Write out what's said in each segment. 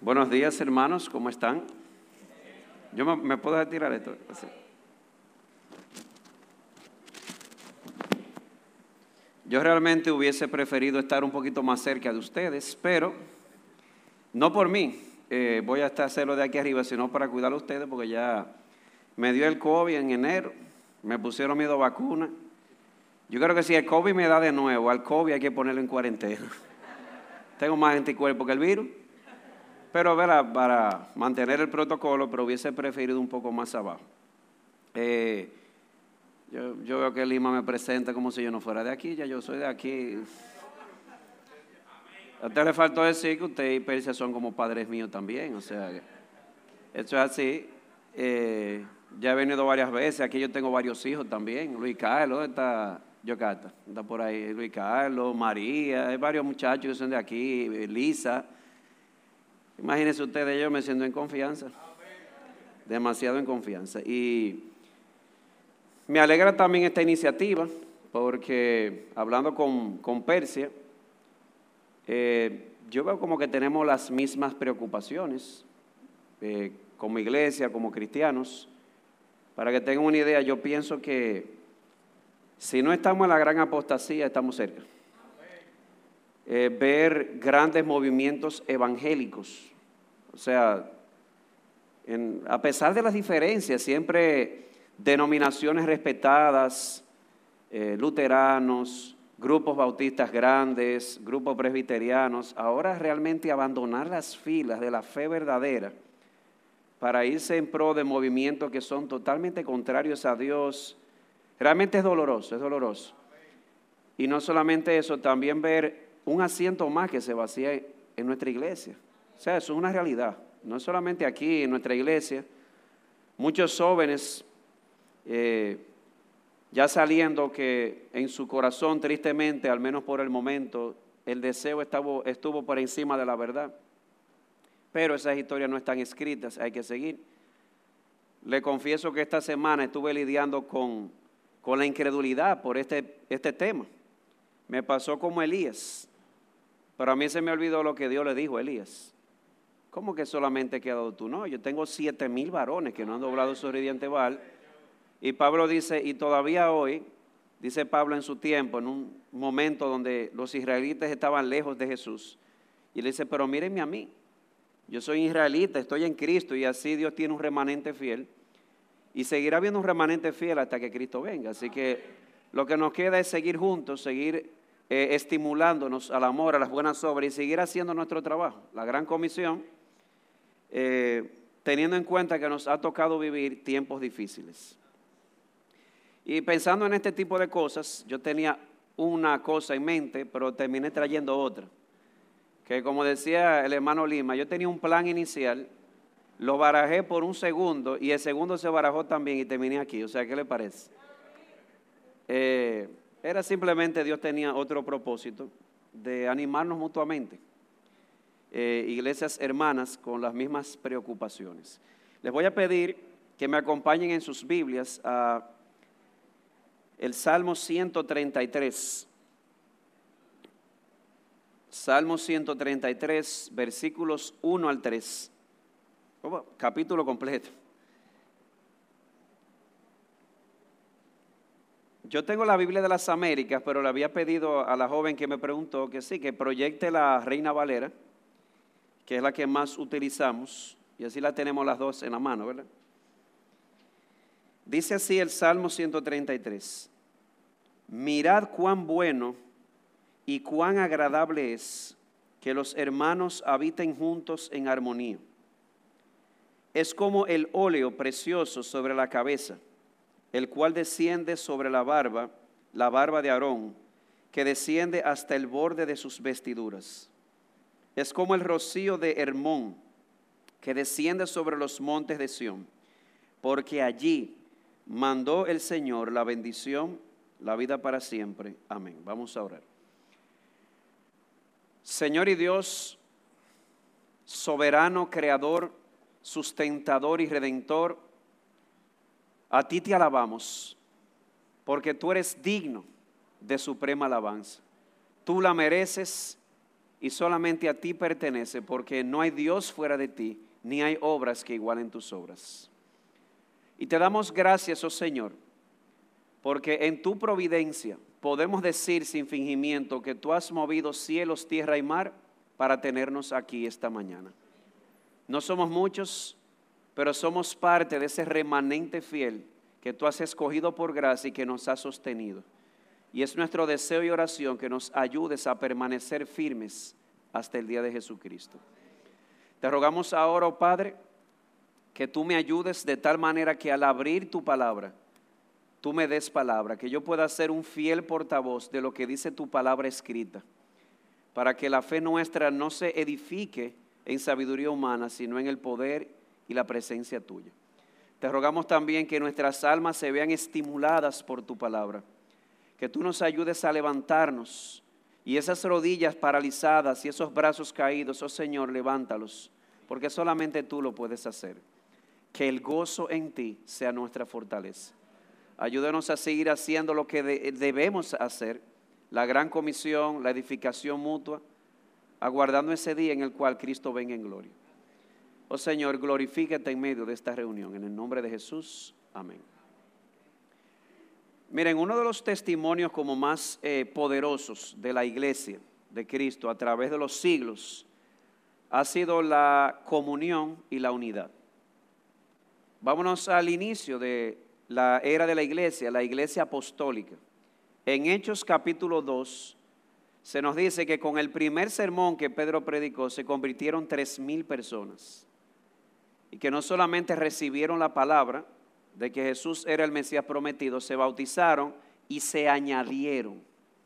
Buenos días, hermanos, ¿cómo están? Yo me, puedo retirar esto. Yo realmente hubiese preferido estar un poquito más cerca de ustedes, pero no por mí. eh, voy a estar hacerlo de aquí arriba, sino para cuidar a ustedes, porque ya me dio el COVID en enero, me pusieron miedo vacuna. Yo creo que si el COVID me da de nuevo, al COVID hay que ponerlo en cuarentena. Tengo más anticuerpos que el virus. Pero ¿verdad? para mantener el protocolo, pero hubiese preferido un poco más abajo. Eh, yo, yo veo que Lima me presenta como si yo no fuera de aquí, ya yo soy de aquí. A usted le faltó decir que usted y Persia son como padres míos también, o sea, esto es así. Eh, ya he venido varias veces, aquí yo tengo varios hijos también. Luis Carlos está, Yocasta, está por ahí. Luis Carlos, María, hay varios muchachos que son de aquí, Lisa. Imagínense ustedes, yo me siento en confianza. Demasiado en confianza. Y me alegra también esta iniciativa, porque hablando con, con Persia, eh, yo veo como que tenemos las mismas preocupaciones eh, como iglesia, como cristianos. Para que tengan una idea, yo pienso que si no estamos en la gran apostasía, estamos cerca eh, ver grandes movimientos evangélicos. O sea, a pesar de las diferencias, siempre denominaciones respetadas, eh, luteranos, grupos bautistas grandes, grupos presbiterianos, ahora realmente abandonar las filas de la fe verdadera para irse en pro de movimientos que son totalmente contrarios a Dios, realmente es doloroso, es doloroso. Y no solamente eso, también ver un asiento más que se vacía en nuestra iglesia. O sea, eso es una realidad. No es solamente aquí, en nuestra iglesia. Muchos jóvenes eh, ya saliendo que en su corazón, tristemente, al menos por el momento, el deseo estuvo, estuvo por encima de la verdad. Pero esas historias no están escritas, hay que seguir. Le confieso que esta semana estuve lidiando con, con la incredulidad por este, este tema. Me pasó como Elías. Pero a mí se me olvidó lo que Dios le dijo a Elías. ¿Cómo que solamente he quedado tú? No, yo tengo siete mil varones que no han doblado su ridiente Baal. Y Pablo dice, y todavía hoy, dice Pablo en su tiempo, en un momento donde los israelitas estaban lejos de Jesús, y le dice, pero mírenme a mí, yo soy israelita, estoy en Cristo, y así Dios tiene un remanente fiel, y seguirá habiendo un remanente fiel hasta que Cristo venga. Así que lo que nos queda es seguir juntos, seguir eh, estimulándonos al amor, a las buenas obras y seguir haciendo nuestro trabajo. La gran comisión, eh, teniendo en cuenta que nos ha tocado vivir tiempos difíciles. Y pensando en este tipo de cosas, yo tenía una cosa en mente, pero terminé trayendo otra. Que como decía el hermano Lima, yo tenía un plan inicial, lo barajé por un segundo y el segundo se barajó también y terminé aquí. O sea, ¿qué le parece? Eh, era simplemente Dios tenía otro propósito de animarnos mutuamente. Eh, iglesias hermanas con las mismas preocupaciones. Les voy a pedir que me acompañen en sus Biblias a el Salmo 133. Salmo 133, versículos 1 al 3. Oh, Capítulo completo. Yo tengo la Biblia de las Américas, pero le había pedido a la joven que me preguntó que sí, que proyecte la Reina Valera, que es la que más utilizamos, y así la tenemos las dos en la mano, ¿verdad? Dice así el Salmo 133, mirad cuán bueno y cuán agradable es que los hermanos habiten juntos en armonía. Es como el óleo precioso sobre la cabeza, el cual desciende sobre la barba, la barba de Aarón, que desciende hasta el borde de sus vestiduras. Es como el rocío de Hermón, que desciende sobre los montes de Sión, porque allí mandó el Señor la bendición, la vida para siempre. Amén. Vamos a orar. Señor y Dios, soberano, creador, sustentador y redentor, a ti te alabamos, porque tú eres digno de suprema alabanza. Tú la mereces y solamente a ti pertenece, porque no hay Dios fuera de ti, ni hay obras que igualen tus obras. Y te damos gracias, oh Señor, porque en tu providencia podemos decir sin fingimiento que tú has movido cielos, tierra y mar para tenernos aquí esta mañana. No somos muchos, pero somos parte de ese remanente fiel que tú has escogido por gracia y que nos ha sostenido. Y es nuestro deseo y oración que nos ayudes a permanecer firmes hasta el día de Jesucristo. Te rogamos ahora, oh Padre, que tú me ayudes de tal manera que al abrir tu palabra, tú me des palabra, que yo pueda ser un fiel portavoz de lo que dice tu palabra escrita, para que la fe nuestra no se edifique en sabiduría humana, sino en el poder y la presencia tuya. Te rogamos también que nuestras almas se vean estimuladas por tu palabra que tú nos ayudes a levantarnos y esas rodillas paralizadas y esos brazos caídos, oh Señor, levántalos, porque solamente tú lo puedes hacer. Que el gozo en ti sea nuestra fortaleza. Ayúdanos a seguir haciendo lo que debemos hacer, la gran comisión, la edificación mutua, aguardando ese día en el cual Cristo venga en gloria. Oh Señor, glorifícate en medio de esta reunión. En el nombre de Jesús. Amén. Miren, uno de los testimonios como más eh, poderosos de la iglesia de Cristo a través de los siglos ha sido la comunión y la unidad. Vámonos al inicio de la era de la iglesia, la iglesia apostólica. En Hechos capítulo 2 se nos dice que con el primer sermón que Pedro predicó se convirtieron tres mil personas y que no solamente recibieron la palabra, de que Jesús era el Mesías prometido, se bautizaron y se añadieron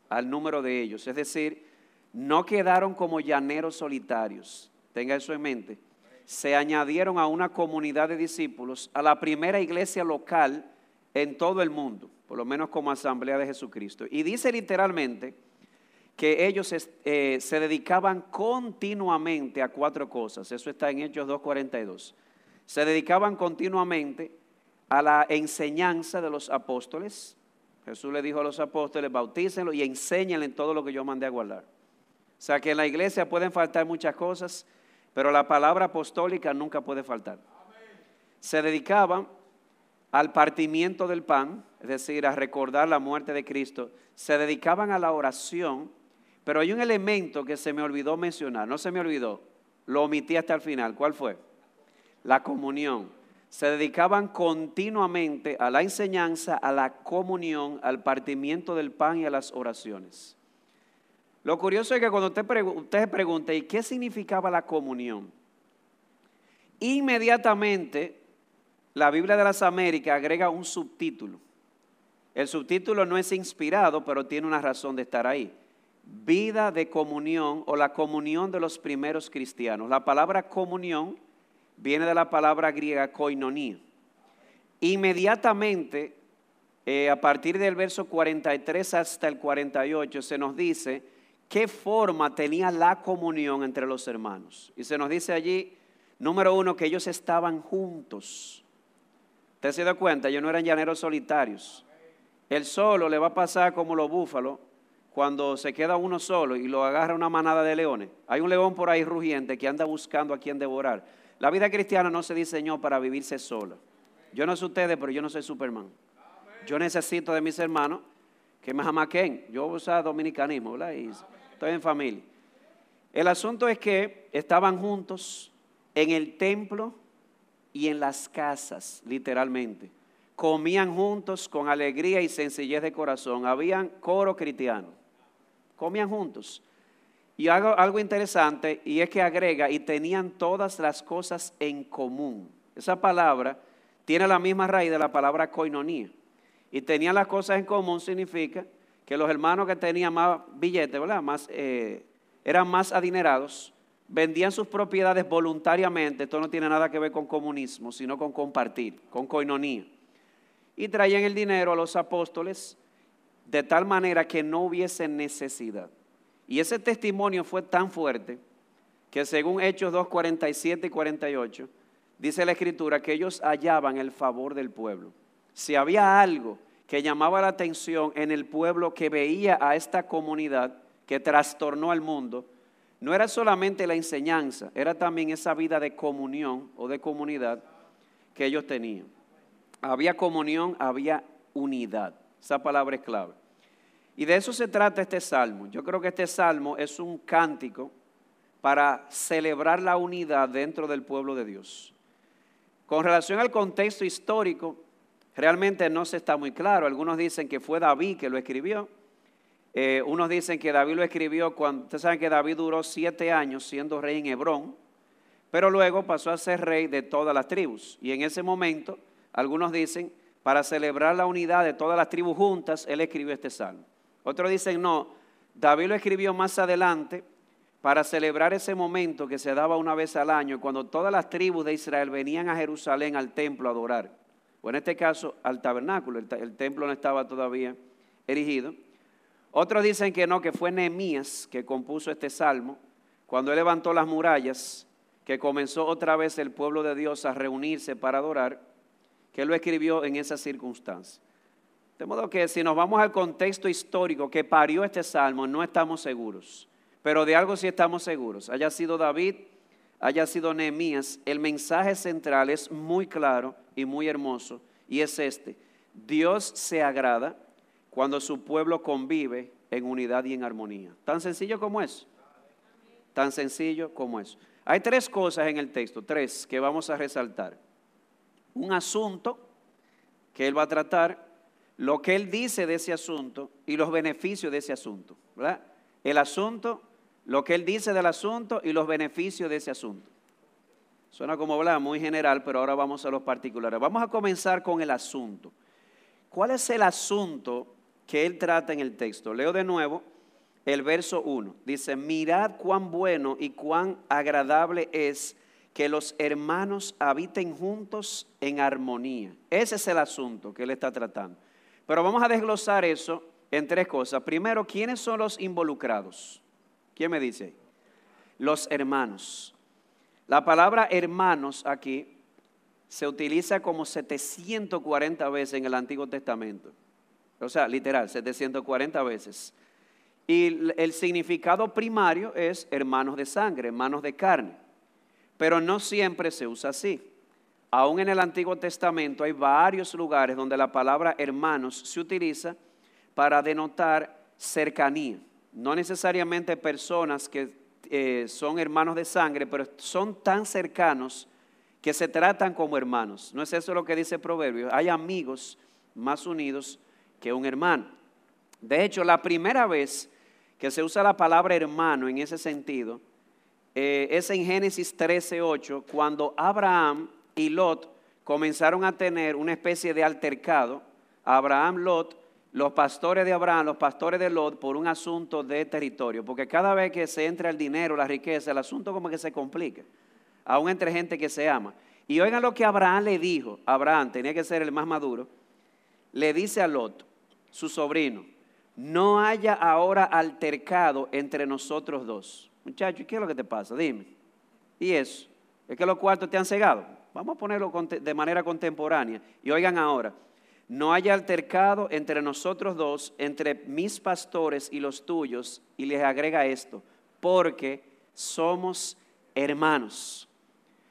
al número de ellos. Es decir, no quedaron como llaneros solitarios. Tenga eso en mente. Se añadieron a una comunidad de discípulos, a la primera iglesia local en todo el mundo, por lo menos como asamblea de Jesucristo. Y dice literalmente que ellos eh, se dedicaban continuamente a cuatro cosas. Eso está en Hechos 2.42. Se dedicaban continuamente a la enseñanza de los apóstoles. Jesús le dijo a los apóstoles, bautícenlo y enséñenle todo lo que yo mandé a guardar. O sea que en la iglesia pueden faltar muchas cosas, pero la palabra apostólica nunca puede faltar. Se dedicaban al partimiento del pan, es decir, a recordar la muerte de Cristo. Se dedicaban a la oración, pero hay un elemento que se me olvidó mencionar, no se me olvidó, lo omití hasta el final. ¿Cuál fue? La comunión se dedicaban continuamente a la enseñanza, a la comunión, al partimiento del pan y a las oraciones. Lo curioso es que cuando usted, se pregunta, ¿y qué significaba la comunión? Inmediatamente la Biblia de las Américas agrega un subtítulo. El subtítulo no es inspirado, pero tiene una razón de estar ahí. Vida de comunión o la comunión de los primeros cristianos. La palabra comunión viene de la palabra griega koinonía. Inmediatamente, eh, a partir del verso 43 hasta el 48, se nos dice qué forma tenía la comunión entre los hermanos. Y se nos dice allí, número uno, que ellos estaban juntos. ¿Usted se da cuenta? Ellos no eran llaneros solitarios. El solo le va a pasar como los búfalos cuando se queda uno solo y lo agarra una manada de leones. Hay un león por ahí rugiente que anda buscando a quien devorar. La vida cristiana no se diseñó para vivirse solo. Yo no sé ustedes, pero yo no soy Superman. Yo necesito de mis hermanos que me jamaquen. Yo uso dominicanismo, ¿verdad? Y estoy en familia. El asunto es que estaban juntos en el templo y en las casas, literalmente. Comían juntos con alegría y sencillez de corazón. Habían coro cristiano. Comían juntos. Y algo, algo interesante, y es que agrega, y tenían todas las cosas en común. Esa palabra tiene la misma raíz de la palabra koinonía. Y tenían las cosas en común significa que los hermanos que tenían más billetes, ¿verdad? Más, eh, eran más adinerados, vendían sus propiedades voluntariamente. Esto no tiene nada que ver con comunismo, sino con compartir, con koinonía. Y traían el dinero a los apóstoles de tal manera que no hubiese necesidad. Y ese testimonio fue tan fuerte que según Hechos 2, 47 y 48, dice la escritura que ellos hallaban el favor del pueblo. Si había algo que llamaba la atención en el pueblo que veía a esta comunidad que trastornó al mundo, no era solamente la enseñanza, era también esa vida de comunión o de comunidad que ellos tenían. Había comunión, había unidad. Esa palabra es clave. Y de eso se trata este salmo. Yo creo que este salmo es un cántico para celebrar la unidad dentro del pueblo de Dios. Con relación al contexto histórico, realmente no se está muy claro. Algunos dicen que fue David que lo escribió. Eh, unos dicen que David lo escribió cuando, ustedes saben que David duró siete años siendo rey en Hebrón, pero luego pasó a ser rey de todas las tribus. Y en ese momento, algunos dicen, para celebrar la unidad de todas las tribus juntas, él escribió este salmo. Otros dicen, no, David lo escribió más adelante para celebrar ese momento que se daba una vez al año, cuando todas las tribus de Israel venían a Jerusalén al templo a adorar, o en este caso al tabernáculo, el, templo no estaba todavía erigido. Otros dicen que no, que fue Nehemías que compuso este salmo, cuando él levantó las murallas, que comenzó otra vez el pueblo de Dios a reunirse para adorar, que él lo escribió en esa circunstancia. De modo que si nos vamos al contexto histórico que parió este salmo, no estamos seguros. Pero de algo sí estamos seguros. Haya sido David, haya sido Nehemías, el mensaje central es muy claro y muy hermoso y es este. Dios se agrada cuando su pueblo convive en unidad y en armonía. Tan sencillo como es. Tan sencillo como es. Hay tres cosas en el texto, tres que vamos a resaltar. Un asunto que él va a tratar, lo que él dice de ese asunto y los beneficios de ese asunto. ¿verdad? El asunto, lo que él dice del asunto y los beneficios de ese asunto. Suena como habla muy general, pero ahora vamos a los particulares. Vamos a comenzar con el asunto. ¿Cuál es el asunto que él trata en el texto? Leo de nuevo el verso 1. Dice, mirad cuán bueno y cuán agradable es que los hermanos habiten juntos en armonía. Ese es el asunto que él está tratando. Pero vamos a desglosar eso en tres cosas. Primero, ¿quiénes son los involucrados? ¿Quién me dice? Los hermanos. La palabra hermanos aquí se utiliza como 740 veces en el Antiguo Testamento. O sea, literal, 740 veces. Y el significado primario es hermanos de sangre, hermanos de carne. Pero no siempre se usa así. Aún en el Antiguo Testamento hay varios lugares donde la palabra hermanos se utiliza para denotar cercanía no necesariamente personas que eh, son hermanos de sangre, pero son tan cercanos que se tratan como hermanos. ¿No es eso lo que dice el proverbio? Hay amigos más unidos que un hermano. De hecho, la primera vez que se usa la palabra hermano en ese sentido eh, es en Génesis 13:8, cuando Abraham y Lot comenzaron a tener una especie de altercado. Abraham, Lot, los pastores de Abraham, los pastores de Lot, por un asunto de territorio. Porque cada vez que se entra el dinero, la riqueza, el asunto como que se complica. Aún entre gente que se ama. Y oigan lo que Abraham le dijo. Abraham tenía que ser el más maduro. Le dice a Lot, su sobrino, no haya ahora altercado entre nosotros dos. Muchachos, ¿qué es lo que te pasa? Dime. ¿Y eso? ¿Es que los cuartos te han cegado? Vamos a ponerlo de manera contemporánea. Y oigan ahora, no haya altercado entre nosotros dos, entre mis pastores y los tuyos, y les agrega esto, porque somos hermanos.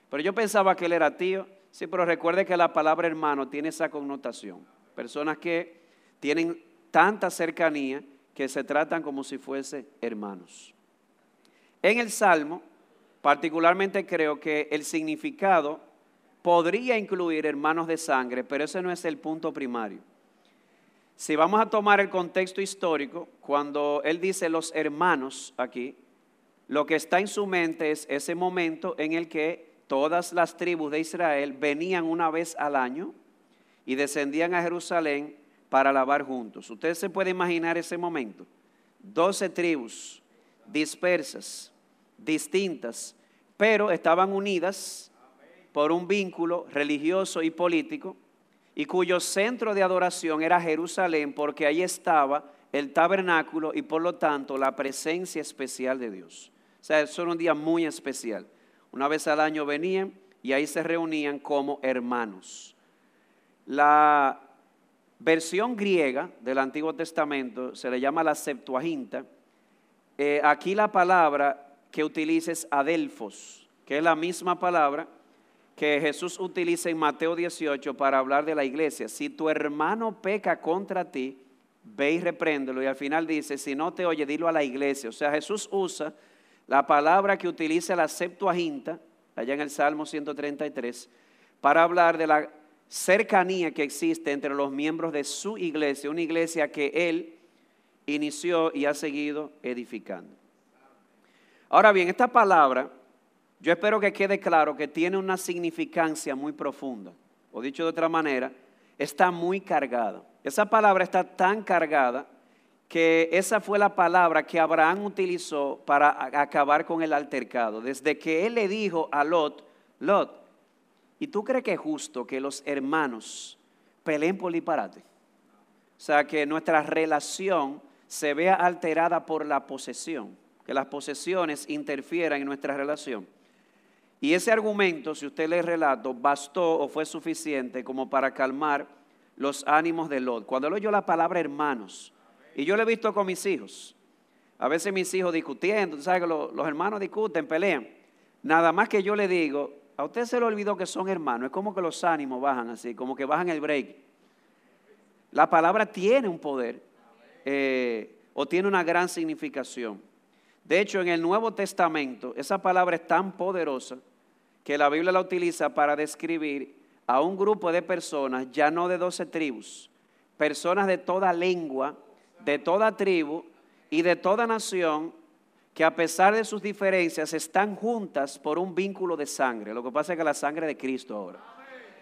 Pero yo pensaba que él era tío, sí, pero recuerde que la palabra hermano tiene esa connotación. Personas que tienen tanta cercanía que se tratan como si fuesen hermanos. En el Salmo, particularmente creo que el significado podría incluir hermanos de sangre, pero ese no es el punto primario. Si vamos a tomar el contexto histórico, cuando él dice los hermanos aquí, lo que está en su mente es ese momento en el que todas las tribus de Israel venían una vez al año y descendían a Jerusalén para alabar juntos. Ustedes se pueden imaginar ese momento. Doce tribus dispersas, distintas, pero estaban unidas por un vínculo religioso y político y cuyo centro de adoración era Jerusalén porque ahí estaba el tabernáculo y por lo tanto la presencia especial de Dios. O sea, eso era un día muy especial. Una vez al año venían y ahí se reunían como hermanos. La versión griega del Antiguo Testamento se le llama la Septuaginta. Eh, aquí la palabra que utilices adelfos, que es la misma palabra que Jesús utiliza en Mateo 18 para hablar de la iglesia. Si tu hermano peca contra ti, ve y repréndelo. Y al final dice, si no te oye, dilo a la iglesia. O sea, Jesús usa la palabra que utiliza la Septuaginta, allá en el Salmo 133, para hablar de la cercanía que existe entre los miembros de su iglesia, una iglesia que él inició y ha seguido edificando. Ahora bien, esta palabra, yo espero que quede claro que tiene una significancia muy profunda, o dicho de otra manera, está muy cargada. Esa palabra está tan cargada que esa fue la palabra que Abraham utilizó para acabar con el altercado. Desde que él le dijo a Lot, Lot, ¿y tú crees que es justo que los hermanos peleen por disparate? O sea, que nuestra relación se vea alterada por la posesión, que las posesiones interfieran en nuestra relación. Y ese argumento, si usted lee el relato, bastó o fue suficiente como para calmar los ánimos de Lot. Cuando él oyó la palabra hermanos, y yo lo he visto con mis hijos. A veces mis hijos discutiendo, sabes que los, hermanos discuten, pelean. Nada más que yo le digo, a usted se le olvidó que son hermanos. Es como que los ánimos bajan así, como que bajan el break. La palabra tiene un poder eh, o tiene una gran significación. De hecho, en el Nuevo Testamento, esa palabra es tan poderosa que la Biblia la utiliza para describir a un grupo de personas, ya no de doce tribus, personas de toda lengua, de toda tribu y de toda nación que a pesar de sus diferencias están juntas por un vínculo de sangre. Lo que pasa es que la sangre de Cristo ahora.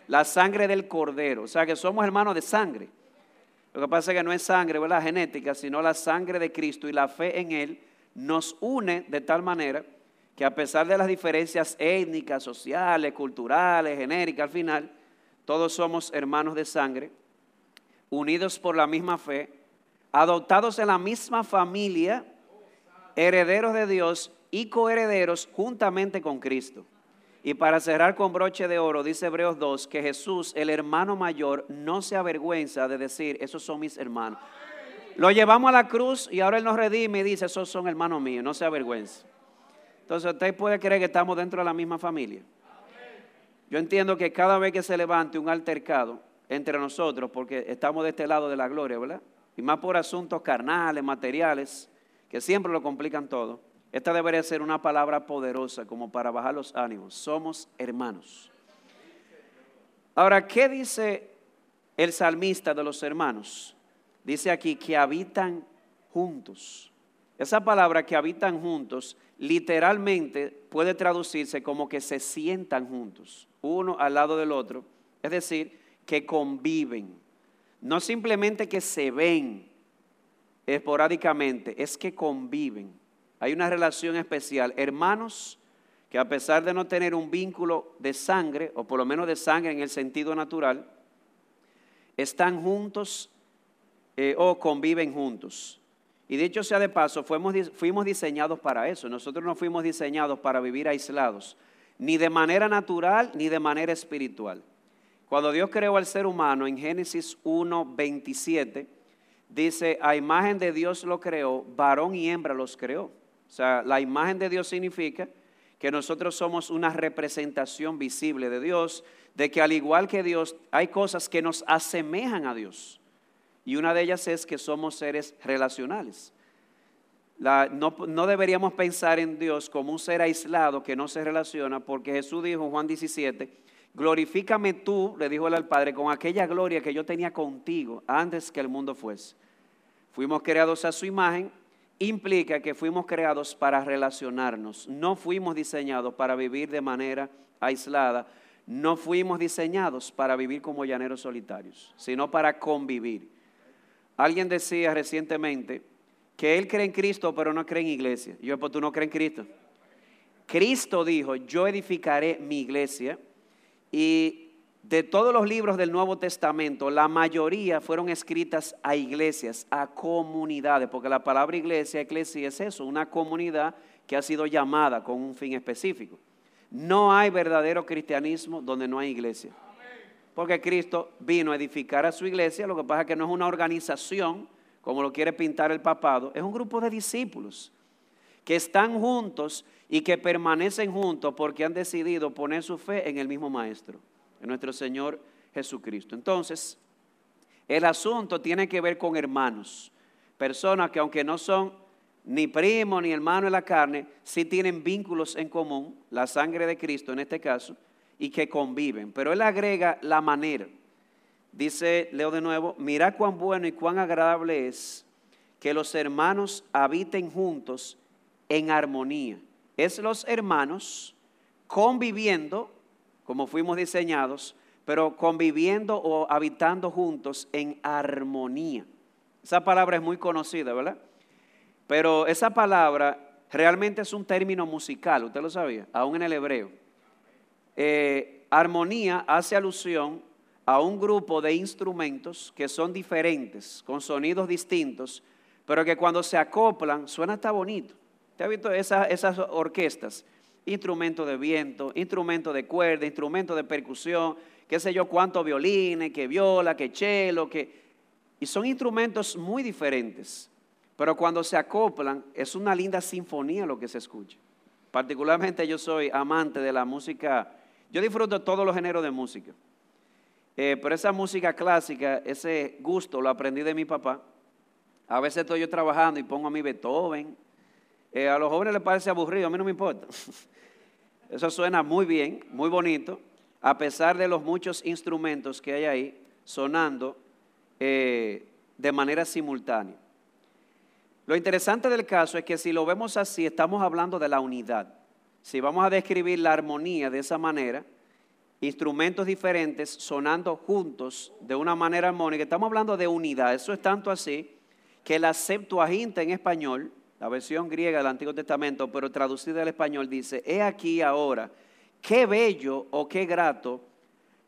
La sangre del Cordero. O sea que somos hermanos de sangre. Lo que pasa es que no es sangre, la genética, sino la sangre de Cristo y la fe en Él nos une de tal manera que a pesar de las diferencias étnicas, sociales, culturales, genéricas, al final, todos somos hermanos de sangre, unidos por la misma fe adoptados en la misma familia, herederos de Dios y coherederos juntamente con Cristo. Y para cerrar con broche de oro, dice Hebreos 2, que Jesús, el hermano mayor, no se avergüenza de decir, esos son mis hermanos. Lo llevamos a la cruz y ahora Él nos redime y dice, esos son hermanos míos, no se avergüenza. Entonces usted puede creer que estamos dentro de la misma familia. Yo entiendo que cada vez que se levante un altercado entre nosotros, porque estamos de este lado de la gloria, ¿verdad? y más por asuntos carnales, materiales, que siempre lo complican todo, esta debería ser una palabra poderosa como para bajar los ánimos. Somos hermanos. Ahora, ¿qué dice el salmista de los hermanos? Dice aquí que habitan juntos. Esa palabra que habitan juntos literalmente puede traducirse como que se sientan juntos, uno al lado del otro, es decir, que conviven. No simplemente que se ven esporádicamente, es que conviven. Hay una relación especial. Hermanos que a pesar de no tener un vínculo de sangre, o por lo menos de sangre en el sentido natural, están juntos eh, o conviven juntos. Y dicho sea de paso, fuimos, fuimos diseñados para eso. Nosotros no fuimos diseñados para vivir aislados, ni de manera natural ni de manera espiritual. Cuando Dios creó al ser humano en Génesis 1, 27, dice, a imagen de Dios lo creó, varón y hembra los creó. O sea, la imagen de Dios significa que nosotros somos una representación visible de Dios, de que al igual que Dios hay cosas que nos asemejan a Dios. Y una de ellas es que somos seres relacionales. no, no, deberíamos pensar en Dios como un ser aislado que no se relaciona, porque Jesús dijo en Juan 17, glorifícame tú, le dijo él al Padre, con aquella gloria que yo tenía contigo antes que el mundo fuese. Fuimos creados a su imagen, implica que fuimos creados para relacionarnos, no fuimos diseñados para vivir de manera aislada, no fuimos diseñados para vivir como llaneros solitarios, sino para convivir. Alguien decía recientemente que él cree en Cristo, pero no cree en iglesia. Yo, pues tú no crees en Cristo. Cristo dijo, yo edificaré mi iglesia y de todos los libros del Nuevo Testamento, la mayoría fueron escritas a iglesias, a comunidades, porque la palabra iglesia, eclesia es eso, una comunidad que ha sido llamada con un fin específico. No hay verdadero cristianismo donde no hay iglesia. Porque Cristo vino a edificar a su iglesia, lo que pasa es que no es una organización, como lo quiere pintar el papado, es un grupo de discípulos que están juntos y que permanecen juntos porque han decidido poner su fe en el mismo Maestro, en nuestro Señor Jesucristo. Entonces, el asunto tiene que ver con hermanos, personas que aunque no son ni primo ni hermano en la carne, sí tienen vínculos en común, la sangre de Cristo en este caso, y que conviven. Pero él agrega la manera. Dice, leo de nuevo, mira cuán bueno y cuán agradable es que los hermanos habiten juntos en armonía. Es los hermanos conviviendo, como fuimos diseñados, pero conviviendo o habitando juntos en armonía. Esa palabra es muy conocida, ¿verdad? Pero esa palabra realmente es un término musical, ¿usted lo sabía? Aún en el hebreo. Eh, armonía hace alusión a un grupo de instrumentos que son diferentes, con sonidos distintos, pero que cuando se acoplan suena hasta bonito. ¿Te ha visto esas, orquestas? Instrumento de viento, instrumento de cuerda, instrumento de percusión, qué sé yo, cuánto violines, que viola, que cello, que... Y son instrumentos muy diferentes, pero cuando se acoplan es una linda sinfonía lo que se escucha. Particularmente yo soy amante de la música, yo disfruto todos los géneros de música, eh, pero esa música clásica, ese gusto lo aprendí de mi papá. A veces estoy yo trabajando y pongo a mi Beethoven. Eh, a los jóvenes les parece aburrido, a mí no me importa. Eso suena muy bien, muy bonito, a pesar de los muchos instrumentos que hay ahí sonando eh, de manera simultánea. Lo interesante del caso es que si lo vemos así, estamos hablando de la unidad. Si vamos a describir la armonía de esa manera, instrumentos diferentes sonando juntos de una manera armónica. Estamos hablando de unidad. Eso es tanto así que la Septuaginta en español, la versión griega del Antiguo Testamento, pero traducida al español, dice, he aquí ahora, qué bello o qué grato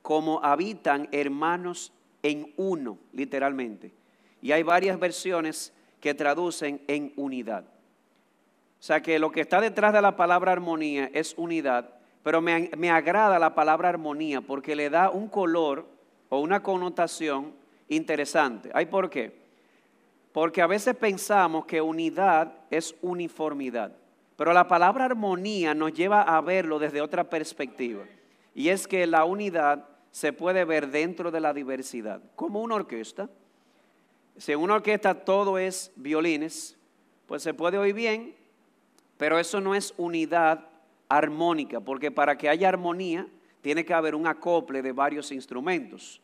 como habitan hermanos en uno, literalmente. Y hay varias versiones que traducen en unidad. O sea que lo que está detrás de la palabra armonía es unidad pero me, agrada la palabra armonía porque le da un color o una connotación interesante. ¿Hay por qué? Porque a veces pensamos que unidad es uniformidad, pero la palabra armonía nos lleva a verlo desde otra perspectiva. Y es que la unidad se puede ver dentro de la diversidad, como una orquesta. Si en una orquesta todo es violines, pues se puede oír bien, pero eso no es unidad armónica, porque para que haya armonía tiene que haber un acople de varios instrumentos.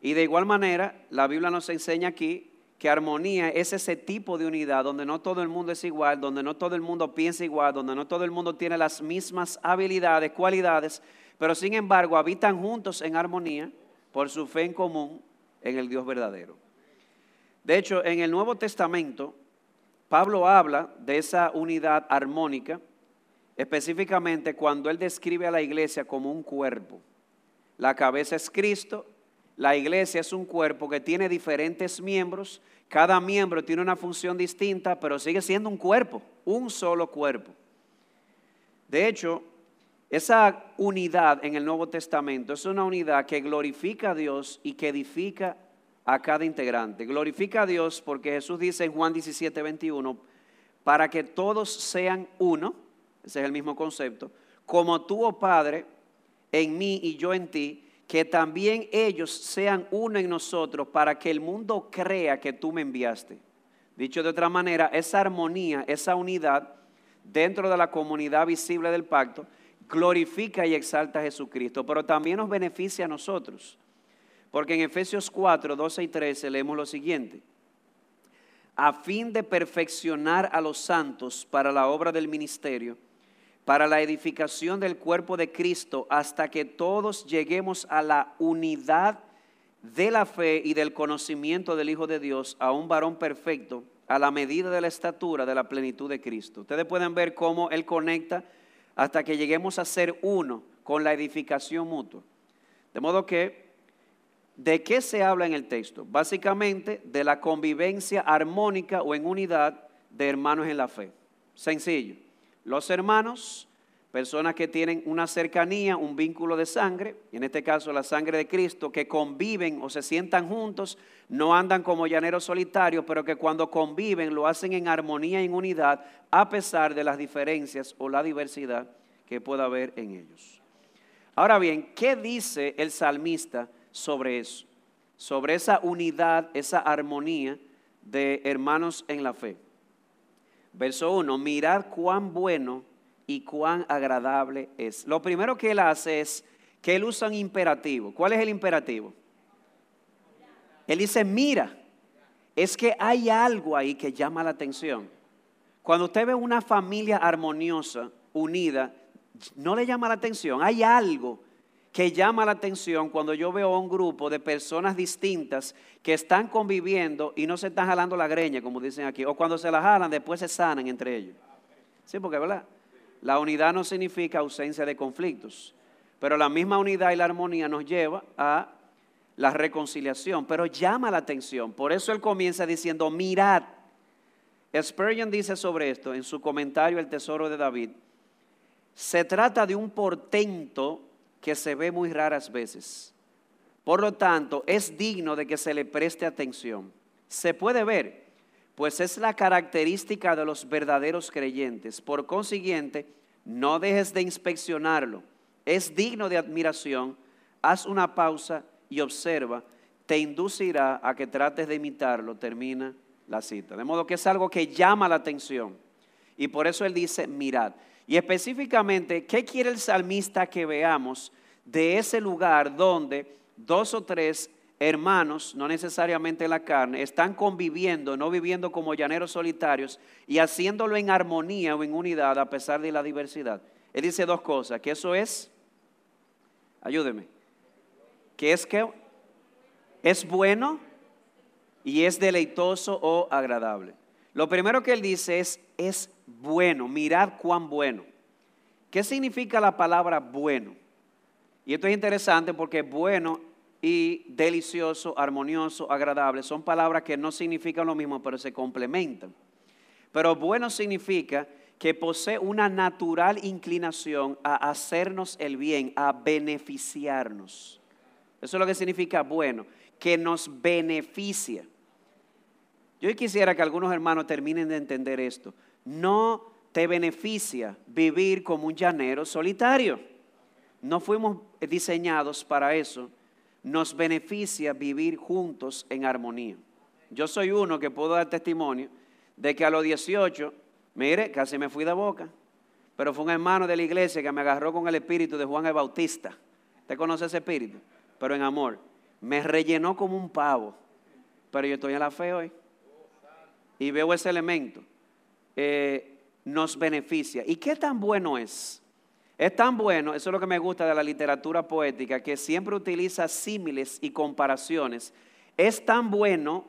Y de igual manera, la Biblia nos enseña aquí que armonía es ese tipo de unidad donde no todo el mundo es igual, donde no todo el mundo piensa igual, donde no todo el mundo tiene las mismas habilidades, cualidades, pero sin embargo habitan juntos en armonía por su fe en común en el Dios verdadero. De hecho, en el Nuevo Testamento, Pablo habla de esa unidad armónica específicamente cuando él describe a la iglesia como un cuerpo. La cabeza es Cristo, la iglesia es un cuerpo que tiene diferentes miembros, cada miembro tiene una función distinta, pero sigue siendo un cuerpo, un solo cuerpo. De hecho, esa unidad en el Nuevo Testamento es una unidad que glorifica a Dios y que edifica a cada integrante. Glorifica a Dios porque Jesús dice en Juan 17, 21, para que todos sean uno ese es el mismo concepto, como tú, oh Padre, en mí y yo en ti, que también ellos sean uno en nosotros para que el mundo crea que tú me enviaste. Dicho de otra manera, esa armonía, esa unidad dentro de la comunidad visible del pacto, glorifica y exalta a Jesucristo, pero también nos beneficia a nosotros. Porque en Efesios 4, 12 y 13 leemos lo siguiente. A fin de perfeccionar a los santos para la obra del ministerio, para la edificación del cuerpo de Cristo hasta que todos lleguemos a la unidad de la fe y del conocimiento del Hijo de Dios, a un varón perfecto, a la medida de la estatura de la plenitud de Cristo. Ustedes pueden ver cómo Él conecta hasta que lleguemos a ser uno con la edificación mutua. De modo que, ¿de qué se habla en el texto? Básicamente de la convivencia armónica o en unidad de hermanos en la fe. Sencillo. Los hermanos personas que tienen una cercanía, un vínculo de sangre, en este caso la sangre de Cristo, que conviven o se sientan juntos, no andan como llaneros solitarios, pero que cuando conviven lo hacen en armonía y en unidad, a pesar de las diferencias o la diversidad que pueda haber en ellos. Ahora bien, ¿qué dice el salmista sobre eso? Sobre esa unidad, esa armonía de hermanos en la fe. Verso 1, mirad cuán bueno y cuán agradable es. Lo primero que él hace es que él usa un imperativo. ¿Cuál es el imperativo? Él dice, mira, es que hay algo ahí que llama la atención. Cuando usted ve una familia armoniosa, unida, no le llama la atención. Hay algo que llama la atención cuando yo veo a un grupo de personas distintas que están conviviendo y no se están jalando la greña, como dicen aquí, o cuando se la jalan, después se sanan entre ellos. Sí, porque, ¿verdad? La unidad no significa ausencia de conflictos, pero la misma unidad y la armonía nos lleva a la reconciliación, pero llama la atención. Por eso él comienza diciendo, mirad. Spurgeon dice sobre esto en su comentario El Tesoro de David, se trata de un portento que se ve muy raras veces. Por lo tanto, es digno de que se le preste atención. Se puede ver, pues es la característica de los verdaderos creyentes. Por consiguiente, no dejes de inspeccionarlo. Es digno de admiración. Haz una pausa y observa. Te inducirá a que trates de imitarlo. Termina la cita. De modo que es algo que llama la atención. Y por eso él dice, mirad. Y específicamente, ¿qué quiere el salmista que veamos de ese lugar donde dos o tres hermanos, no necesariamente en la carne, están conviviendo, no viviendo como llaneros solitarios y haciéndolo en armonía o en unidad a pesar de la diversidad? Él dice dos cosas, que eso es, ayúdeme, que es que es bueno y es deleitoso o agradable. Lo primero que él dice es, es bueno, mirad cuán bueno. ¿Qué significa la palabra bueno? Y esto es interesante porque bueno y delicioso, armonioso, agradable son palabras que no significan lo mismo, pero se complementan. Pero bueno significa que posee una natural inclinación a hacernos el bien, a beneficiarnos. Eso es lo que significa bueno, que nos beneficia. Yo quisiera que algunos hermanos terminen de entender esto no te beneficia vivir como un llanero solitario. No fuimos diseñados para eso. Nos beneficia vivir juntos en armonía. Yo soy uno que puedo dar testimonio de que a los 18, mire, casi me fui de boca, pero fue un hermano de la iglesia que me agarró con el espíritu de Juan el Bautista. ¿Usted conoce ese espíritu? Pero en amor. Me rellenó como un pavo. Pero yo estoy en la fe hoy. Y veo ese elemento. Eh, nos beneficia. ¿Y qué tan bueno es? Es tan bueno, eso es lo que me gusta de la literatura poética, que siempre utiliza símiles y comparaciones. Es tan bueno,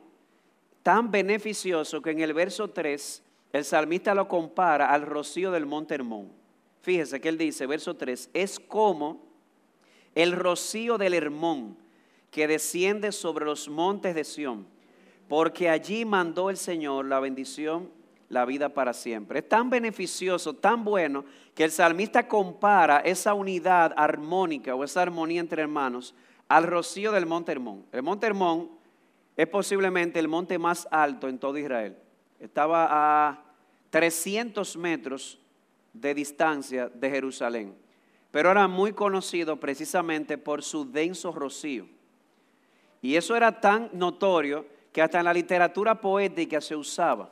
tan beneficioso que en el verso 3 el salmista lo compara al rocío del monte Hermón. Fíjese que él dice, verso 3, es como el rocío del Hermón que desciende sobre los montes de Sión, porque allí mandó el Señor la bendición la vida para siempre. Es tan beneficioso, tan bueno, que el salmista compara esa unidad armónica o esa armonía entre hermanos al rocío del monte Hermón. El monte Hermón es posiblemente el monte más alto en todo Israel. Estaba a 300 metros de distancia de Jerusalén, pero era muy conocido precisamente por su denso rocío. Y eso era tan notorio que hasta en la literatura poética se usaba.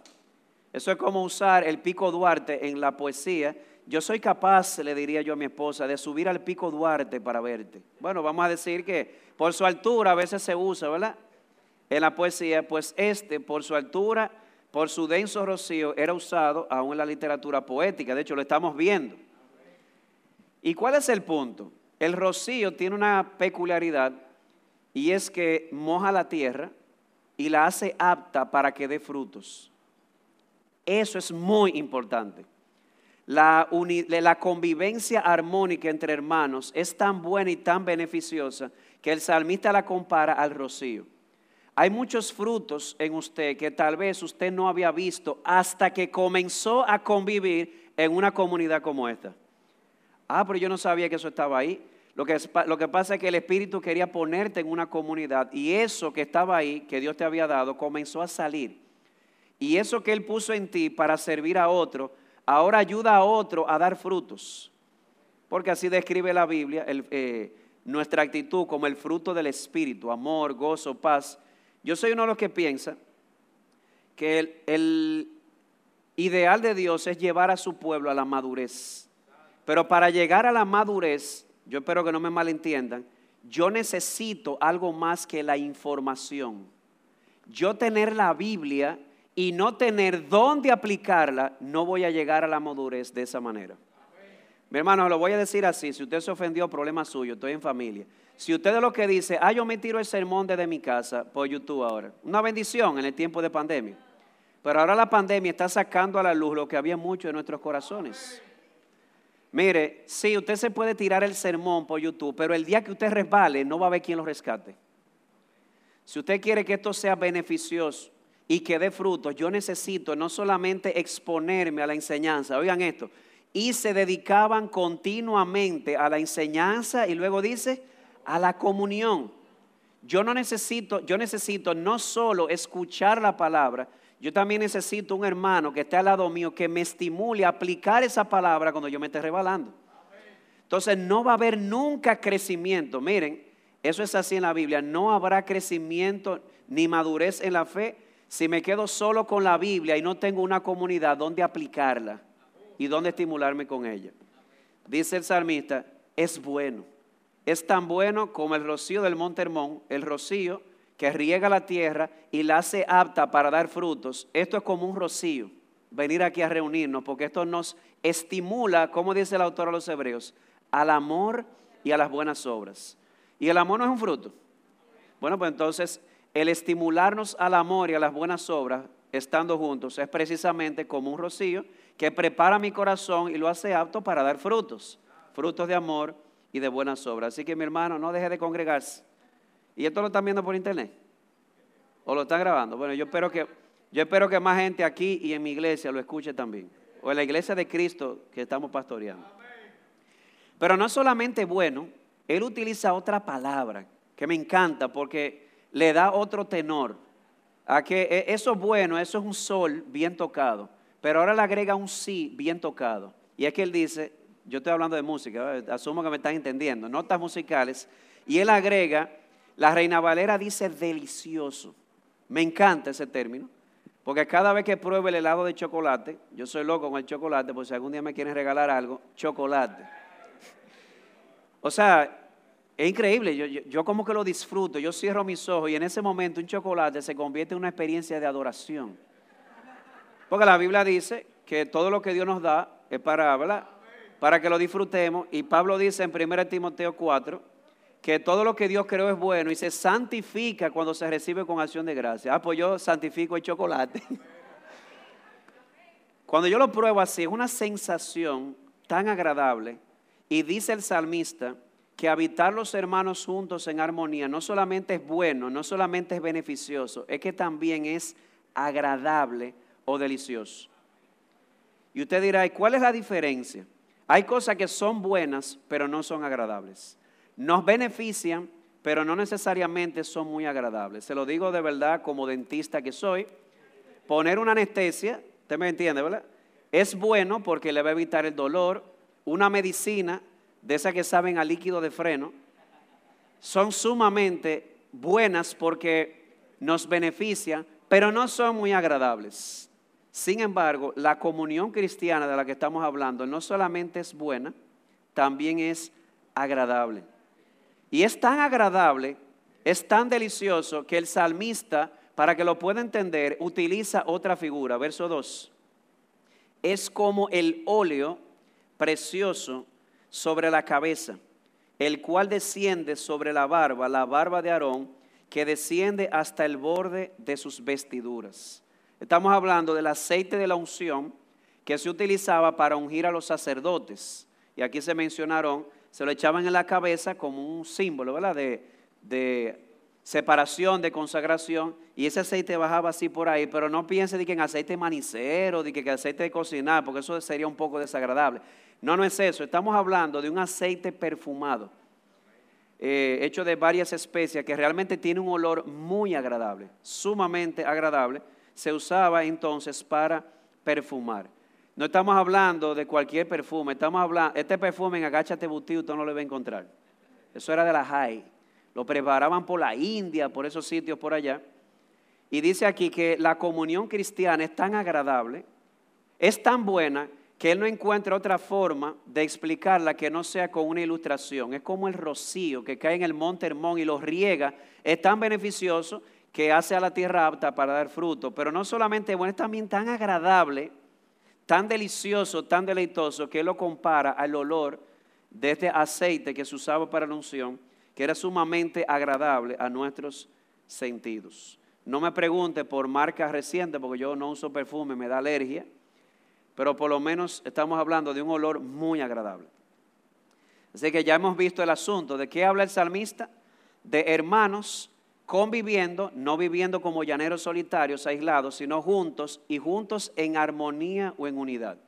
Eso es como usar el pico Duarte en la poesía. Yo soy capaz, le diría yo a mi esposa, de subir al pico Duarte para verte. Bueno, vamos a decir que por su altura a veces se usa, ¿verdad? En la poesía, pues este, por su altura, por su denso rocío, era usado aún en la literatura poética. De hecho, lo estamos viendo. ¿Y cuál es el punto? El rocío tiene una peculiaridad y es que moja la tierra y la hace apta para que dé frutos. Eso es muy importante. La, la, convivencia armónica entre hermanos es tan buena y tan beneficiosa que el salmista la compara al rocío. Hay muchos frutos en usted que tal vez usted no había visto hasta que comenzó a convivir en una comunidad como esta. Ah, pero yo no sabía que eso estaba ahí. Lo que, lo que pasa es que el Espíritu quería ponerte en una comunidad y eso que estaba ahí, que Dios te había dado, comenzó a salir. Y eso que Él puso en ti para servir a otro, ahora ayuda a otro a dar frutos. Porque así describe la Biblia eh, nuestra actitud como el fruto del Espíritu, amor, gozo, paz. Yo soy uno de los que piensa que el ideal de Dios es llevar a su pueblo a la madurez. Pero para llegar a la madurez, yo espero que no me malentiendan, yo necesito algo más que la información. Yo tener la Biblia y no tener dónde aplicarla, no voy a llegar a la madurez de esa manera. Mi hermano, lo voy a decir así, si usted se ofendió, problema suyo, estoy en familia. Si usted es lo que dice, ah, yo me tiro el sermón desde mi casa por YouTube ahora, una bendición en el tiempo de pandemia. Pero ahora la pandemia está sacando a la luz lo que había mucho en nuestros corazones. Mire, sí, usted se puede tirar el sermón por YouTube, pero el día que usted resbale no va a haber quien lo rescate. Si usted quiere que esto sea beneficioso y que dé frutos, yo necesito no solamente exponerme a la enseñanza, oigan esto, y se dedicaban continuamente a la enseñanza y luego dice, a la comunión. Yo no necesito, yo necesito no solo escuchar la palabra, yo también necesito un hermano que esté al lado mío que me estimule a aplicar esa palabra cuando yo me esté rebalando. Entonces no va a haber nunca crecimiento. Miren, eso es así en la Biblia. No habrá crecimiento ni madurez en la fe si me quedo solo con la Biblia y no tengo una comunidad donde aplicarla y donde estimularme con ella. Dice el salmista, es bueno. Es tan bueno como el rocío del monte Hermón, el rocío que riega la tierra y la hace apta para dar frutos. Esto es como un rocío, venir aquí a reunirnos, porque esto nos estimula, como dice el autor a los hebreos, al amor y a las buenas obras. Y el amor no es un fruto. Bueno, pues entonces el estimularnos al amor y a las buenas obras, estando juntos, es precisamente como un rocío que prepara mi corazón y lo hace apto para dar frutos, frutos de amor y de buenas obras. Así que mi hermano, no deje de congregarse. ¿Y esto lo están viendo por internet? ¿O lo están grabando? Bueno, yo espero que, yo espero que más gente aquí y en mi iglesia lo escuche también. O en la iglesia de Cristo que estamos pastoreando. Pero no solamente bueno, él utiliza otra palabra que me encanta porque le da otro tenor. A que e, eso es bueno, eso es un sol bien tocado. Pero ahora le agrega un sí bien tocado. Y es que él dice, yo estoy hablando de música, asumo que me están entendiendo, notas musicales. Y él agrega la Reina Valera dice delicioso. Me encanta ese término. Porque cada vez que pruebo el helado de chocolate, yo soy loco con el chocolate, por si algún día me quieren regalar algo, chocolate. O sea, es increíble, yo, yo, como que lo disfruto, yo cierro mis ojos y en ese momento un chocolate se convierte en una experiencia de adoración. Porque la Biblia dice que todo lo que Dios nos da es para, para que lo disfrutemos. Y Pablo dice en 1 Timoteo 4, que todo lo que Dios creó es bueno y se santifica cuando se recibe con acción de gracia. Ah, pues yo santifico el chocolate. Cuando yo lo pruebo así, es una sensación tan agradable. Y dice el salmista que habitar los hermanos juntos en armonía no solamente es bueno, no solamente es beneficioso, es que también es agradable o delicioso. Y usted dirá, ¿y cuál es la diferencia? Hay cosas que son buenas, pero no son agradables nos benefician, pero no necesariamente son muy agradables. Se lo digo de verdad como dentista que soy. Poner una anestesia, usted me entiende, ¿verdad? Es bueno porque le va a evitar el dolor. Una medicina de esas que saben a líquido de freno, son sumamente buenas porque nos benefician, pero no son muy agradables. Sin embargo, la comunión cristiana de la que estamos hablando no solamente es buena, también es agradable. Y es tan agradable, es tan delicioso que el salmista, para que lo pueda entender, utiliza otra figura. Verso 2. Es como el óleo precioso sobre la cabeza, el cual desciende sobre la barba, la barba de Aarón, que desciende hasta el borde de sus vestiduras. Estamos hablando del aceite de la unción que se utilizaba para ungir a los sacerdotes. Y aquí se mencionaron se lo echaban en la cabeza como un símbolo, ¿verdad? De, separación, de consagración, y ese aceite bajaba así por ahí, pero no piense de que en aceite manicero, de que aceite de cocinar, porque eso sería un poco desagradable. No, no es eso, estamos hablando de un aceite perfumado, eh, hecho de varias especias, que realmente tiene un olor muy agradable, sumamente agradable. Se usaba entonces para perfumar. No estamos hablando de cualquier perfume, estamos hablando, este perfume en Agáchate Butí usted no lo va a encontrar. Eso era de la High. Lo preparaban por la India, por esos sitios por allá. Y dice aquí que la comunión cristiana es tan agradable, es tan buena, que él no encuentra otra forma de explicarla que no sea con una ilustración. Es como el rocío que cae en el monte Hermón y lo riega. Es tan beneficioso que hace a la tierra apta para dar fruto. Pero no solamente bueno, es también tan agradable, tan delicioso, tan deleitoso, que él lo compara al olor de este aceite que se usaba para la unción que era sumamente agradable a nuestros sentidos. No me pregunte por marcas recientes, porque yo no uso perfume, me da alergia, pero por lo menos estamos hablando de un olor muy agradable. Así que ya hemos visto el asunto. ¿De qué habla el salmista? De hermanos conviviendo, no viviendo como llaneros solitarios, aislados, sino juntos y juntos en armonía o en unidad.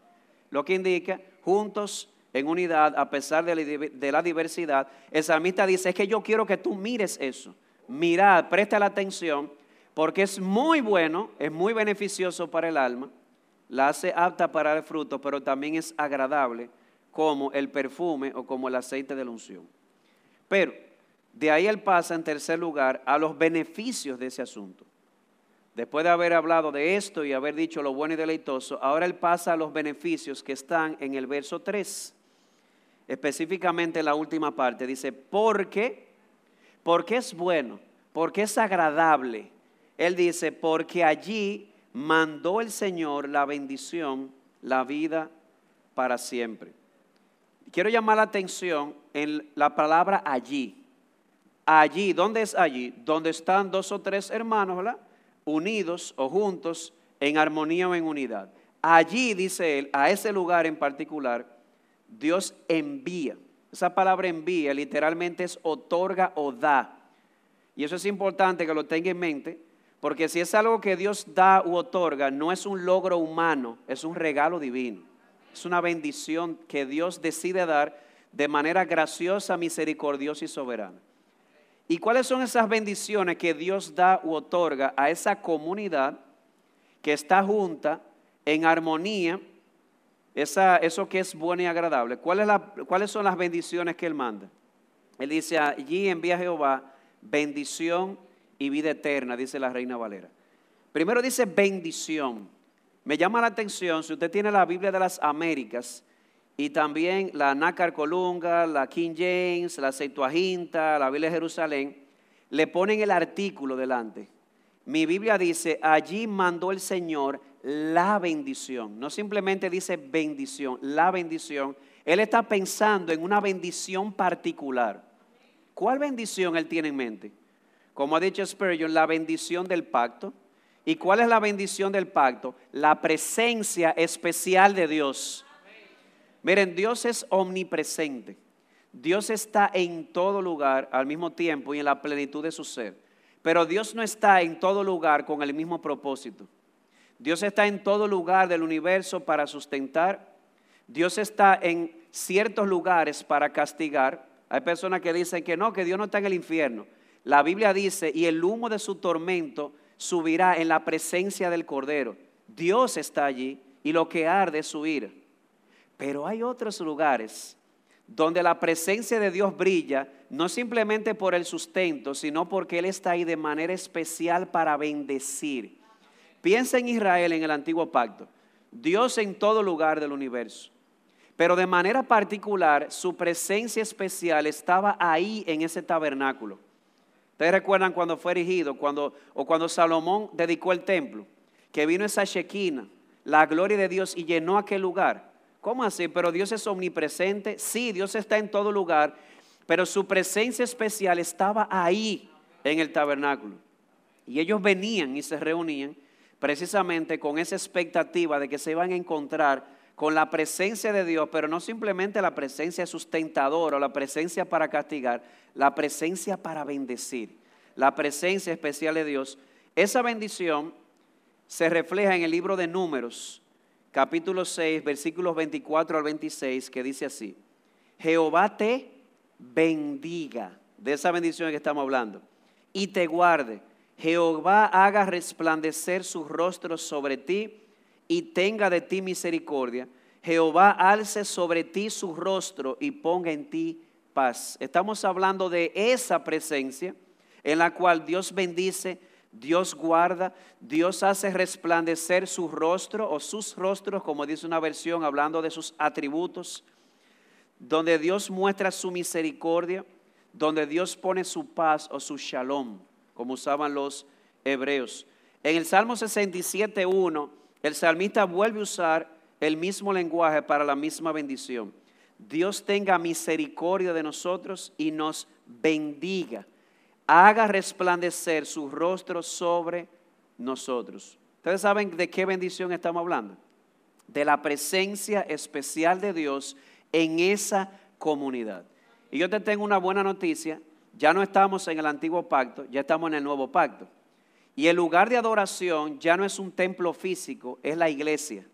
Lo que indica juntos en unidad a pesar de la diversidad, el salmista dice, es que yo quiero que tú mires eso. Mirad, presta la atención, porque es muy bueno, es muy beneficioso para el alma, la hace apta para el fruto, pero también es agradable como el perfume o como el aceite de la unción. Pero de ahí él pasa en tercer lugar a los beneficios de ese asunto. Después de haber hablado de esto y haber dicho lo bueno y deleitoso, ahora él pasa a los beneficios que están en el verso 3 específicamente la última parte, dice, porque, porque es bueno, porque es agradable. Él dice, porque allí mandó el Señor la bendición, la vida para siempre. Quiero llamar la atención en la palabra allí. Allí, ¿dónde es allí? Donde están dos o tres hermanos, ¿verdad? Unidos o juntos en armonía o en unidad. Allí, dice él, a ese lugar en particular, Dios envía. Esa palabra envía literalmente es otorga o da. Y eso es importante que lo tenga en mente, porque si es algo que Dios da u otorga, no es un logro humano, es un regalo divino. Es una bendición que Dios decide dar de manera graciosa, misericordiosa y soberana. ¿Y cuáles son esas bendiciones que Dios da u otorga a esa comunidad que está junta en armonía eso que es bueno y agradable. ¿Cuáles son las bendiciones que Él manda? Él dice, allí envía Jehová bendición y vida eterna, dice la Reina Valera. Primero dice bendición. Me llama la atención, si usted tiene la Biblia de las Américas y también la Nácar Colunga, la King James, la Septuaginta, la Biblia de Jerusalén, le ponen el artículo delante. Mi Biblia dice, allí mandó el Señor la bendición. No simplemente dice bendición, la bendición. Él está pensando en una bendición particular. ¿Cuál bendición él tiene en mente? Como ha dicho Spurgeon, la bendición del pacto. ¿Y cuál es la bendición del pacto? La presencia especial de Dios. Miren, Dios es omnipresente. Dios está en todo lugar al mismo tiempo y en la plenitud de su ser. Pero Dios no está en todo lugar con el mismo propósito. Dios está en todo lugar del universo para sustentar. Dios está en ciertos lugares para castigar. Hay personas que dicen que no, que Dios no está en el infierno. La Biblia dice, y el humo de su tormento subirá en la presencia del Cordero. Dios está allí y lo que arde es su ira. Pero hay otros lugares donde la presencia de Dios brilla, no simplemente por el sustento, sino porque Él está ahí de manera especial para bendecir. Piensa en Israel en el antiguo pacto. Dios en todo lugar del universo. Pero de manera particular, su presencia especial estaba ahí en ese tabernáculo. Ustedes recuerdan cuando fue erigido, cuando, o cuando Salomón dedicó el templo, que vino esa Shequina, la gloria de Dios y llenó aquel lugar. ¿Cómo así? Pero Dios es omnipresente. Sí, Dios está en todo lugar, pero su presencia especial estaba ahí en el tabernáculo. Y ellos venían y se reunían precisamente con esa expectativa de que se iban a encontrar con la presencia de Dios, pero no simplemente la presencia sustentadora o la presencia para castigar, la presencia para bendecir, la presencia especial de Dios. Esa bendición se refleja en el libro de Números, capítulo 6, versículos 24 al 26, que dice así, Jehová te bendiga, de esa bendición que estamos hablando, y te guarde. Jehová haga resplandecer su rostro sobre ti y tenga de ti misericordia. Jehová alce sobre ti su rostro y ponga en ti paz. Estamos hablando de esa presencia en la cual Dios bendice, Dios guarda, Dios hace resplandecer su rostro o sus rostros, como dice una versión hablando de sus atributos, donde Dios muestra su misericordia, donde Dios pone su paz o su shalom, como usaban los hebreos. En el Salmo 67.1, el salmista vuelve a usar el mismo lenguaje para la misma bendición. Dios tenga misericordia de nosotros y nos bendiga. Haga resplandecer su rostro sobre nosotros. ¿Ustedes saben de qué bendición estamos hablando? De la presencia especial de Dios en esa comunidad. Y yo te tengo una buena noticia, ya no estamos en el antiguo pacto, ya estamos en el nuevo pacto. Y el lugar de adoración ya no es un templo físico, es la iglesia.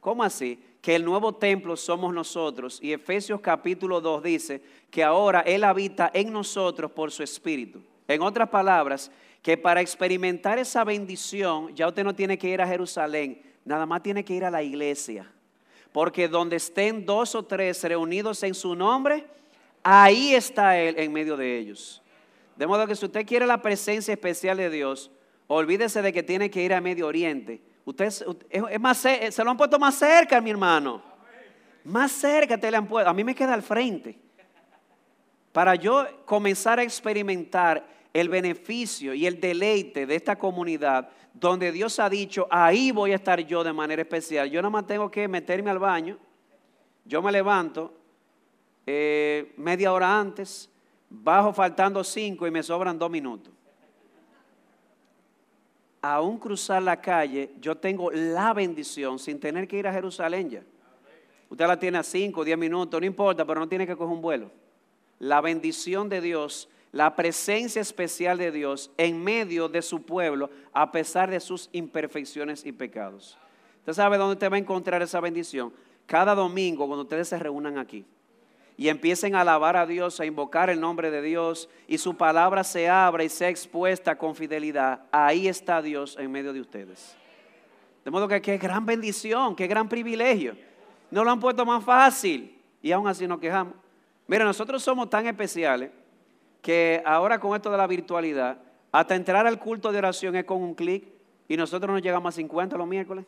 ¿Cómo así? Que el nuevo templo somos nosotros. Y Efesios capítulo 2 dice que ahora Él habita en nosotros por su Espíritu. En otras palabras, que para experimentar esa bendición ya usted no tiene que ir a Jerusalén, nada más tiene que ir a la iglesia. Porque donde estén dos o tres reunidos en su nombre, ahí está Él en medio de ellos. De modo que si usted quiere la presencia especial de Dios, olvídese de que tiene que ir a Medio Oriente. Usted es, más, se lo han puesto más cerca, mi hermano. Más cerca te le han puesto. A mí me queda al frente. Para yo comenzar a experimentar el beneficio y el deleite de esta comunidad, donde Dios ha dicho, ahí voy a estar yo de manera especial. Yo nada más tengo que meterme al baño, yo me levanto eh, media hora antes, bajo faltando cinco y me sobran dos minutos. Aún cruzar la calle, yo tengo la bendición sin tener que ir a Jerusalén ya. Usted la tiene a cinco, o diez minutos, no importa, pero no tiene que coger un vuelo. La bendición de Dios, la presencia especial de Dios en medio de su pueblo, a pesar de sus imperfecciones y pecados. ¿Usted sabe dónde usted va a encontrar esa bendición? Cada domingo, cuando ustedes se reúnan aquí y empiecen a alabar a Dios, a invocar el nombre de Dios y su palabra se abra y sea expuesta con fidelidad, ahí está Dios en medio de ustedes. De modo que qué gran bendición, qué gran privilegio. No lo han puesto más fácil y aún así nos quejamos. Mira, nosotros somos tan especiales que ahora con esto de la virtualidad, hasta entrar al culto de oración es con un clic y nosotros nos llegamos a 50 los miércoles.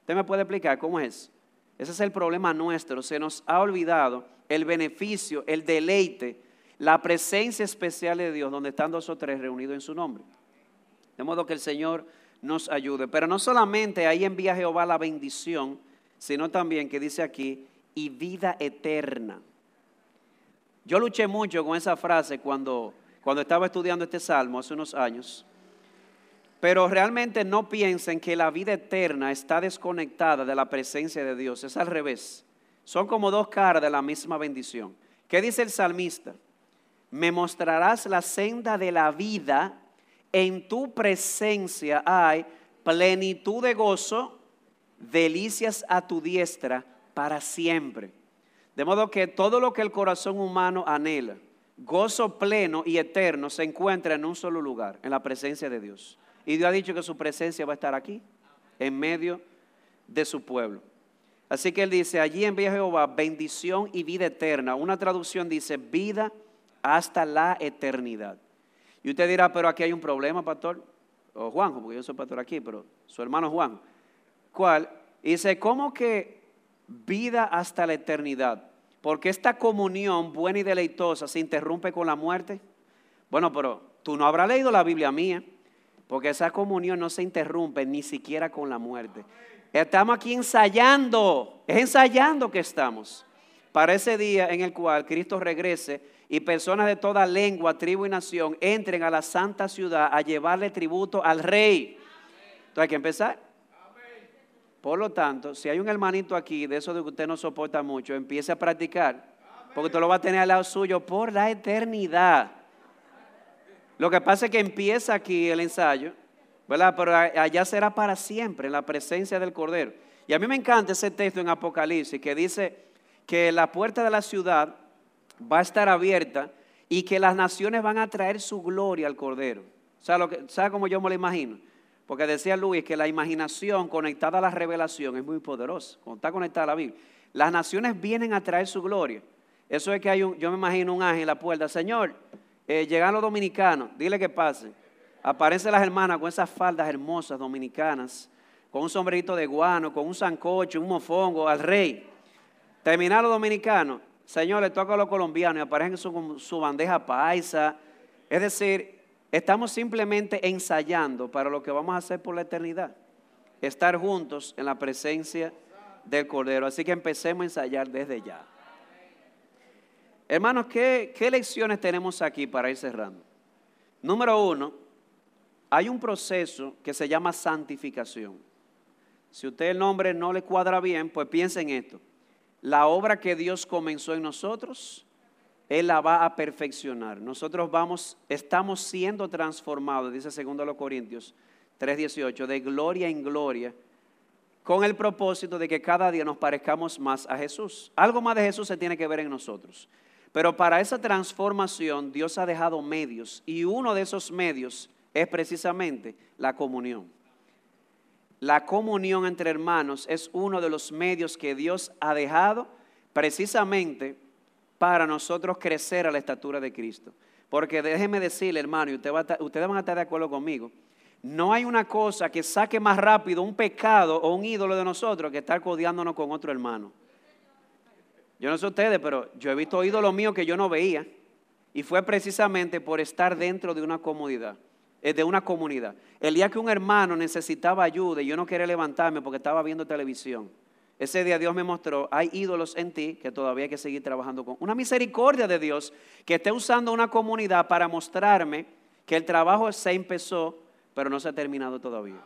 ¿Usted me puede explicar cómo es? Ese es el problema nuestro. Se nos ha olvidado el beneficio, el deleite, la presencia especial de Dios donde están dos o tres reunidos en su nombre. De modo que el Señor nos ayude. Pero no solamente ahí envía Jehová la bendición, sino también que dice aquí, y vida eterna. Yo luché mucho con esa frase cuando, cuando estaba estudiando este salmo hace unos años. Pero realmente no piensen que la vida eterna está desconectada de la presencia de Dios. Es al revés. Son como dos caras de la misma bendición. ¿Qué dice el salmista? Me mostrarás la senda de la vida. En tu presencia hay plenitud de gozo, delicias a tu diestra para siempre. De modo que todo lo que el corazón humano anhela, gozo pleno y eterno, se encuentra en un solo lugar, en la presencia de Dios. Y Dios ha dicho que su presencia va a estar aquí, en medio de su pueblo. Así que él dice, allí envía Jehová bendición y vida eterna. Una traducción dice vida hasta la eternidad. Y usted dirá, pero aquí hay un problema, pastor. O Juanjo, porque yo soy pastor aquí, pero su hermano Juan. ¿Cuál? dice, ¿cómo que vida hasta la eternidad? Porque esta comunión buena y deleitosa se interrumpe con la muerte. Bueno, pero tú no habrás leído la Biblia mía. Porque esa comunión no se interrumpe ni siquiera con la muerte. Estamos aquí ensayando, es ensayando que estamos para ese día en el cual Cristo regrese y personas de toda lengua, tribu y nación entren a la santa ciudad a llevarle tributo al rey. Entonces hay que empezar. Por lo tanto, si hay un hermanito aquí de eso de que usted no soporta mucho, empiece a practicar, porque usted lo va a tener al lado suyo por la eternidad. Lo que pasa es que empieza aquí el ensayo, ¿verdad? Pero allá será para siempre, en la presencia del Cordero. Y a mí me encanta ese texto en Apocalipsis que dice que la puerta de la ciudad va a estar abierta y que las naciones van a traer su gloria al Cordero. ¿Sabe, ¿Sabe cómo yo me lo imagino? Porque decía Luis que la imaginación conectada a la revelación es muy poderosa, cuando está conectada a la Biblia. Las naciones vienen a traer su gloria. Eso es que hay un, yo me imagino un ángel en la puerta. Señor, eh, llegan los dominicanos, dile que pase. Aparecen las hermanas con esas faldas hermosas dominicanas, con un sombrerito de guano, con un sancocho, un mofongo, al rey. Terminar los dominicanos, Señor, le toca a los colombianos y aparecen su, su bandeja paisa. Es decir, estamos simplemente ensayando para lo que vamos a hacer por la eternidad. Estar juntos en la presencia del Cordero. Así que empecemos a ensayar desde ya. Hermanos, ¿qué, lecciones tenemos aquí para ir cerrando? Número uno, hay un proceso que se llama santificación. Si usted el nombre no le cuadra bien, pues piense en esto. La obra que Dios comenzó en nosotros, Él la va a perfeccionar. Nosotros vamos, estamos siendo transformados, dice 2 Corintios 3:18, de gloria en gloria, con el propósito de que cada día nos parezcamos más a Jesús. Algo más de Jesús se tiene que ver en nosotros. Pero para esa transformación Dios ha dejado medios y uno de esos medios es precisamente la comunión. La comunión entre hermanos es uno de los medios que Dios ha dejado precisamente para nosotros crecer a la estatura de Cristo. Porque déjeme decirle, hermano, y ustedes van a estar de acuerdo conmigo, no hay una cosa que saque más rápido un pecado o un ídolo de nosotros que estar codiándonos con otro hermano. Yo no sé ustedes, pero yo he visto ídolos míos que yo no veía. Y fue precisamente por estar dentro de una comunidad, eh, de una comunidad. El día que un hermano necesitaba ayuda y yo no quería levantarme porque estaba viendo televisión. Ese día Dios me mostró, hay ídolos en ti que todavía hay que seguir trabajando con. Una misericordia de Dios que esté usando una comunidad para mostrarme que el trabajo se empezó, pero no se ha terminado todavía.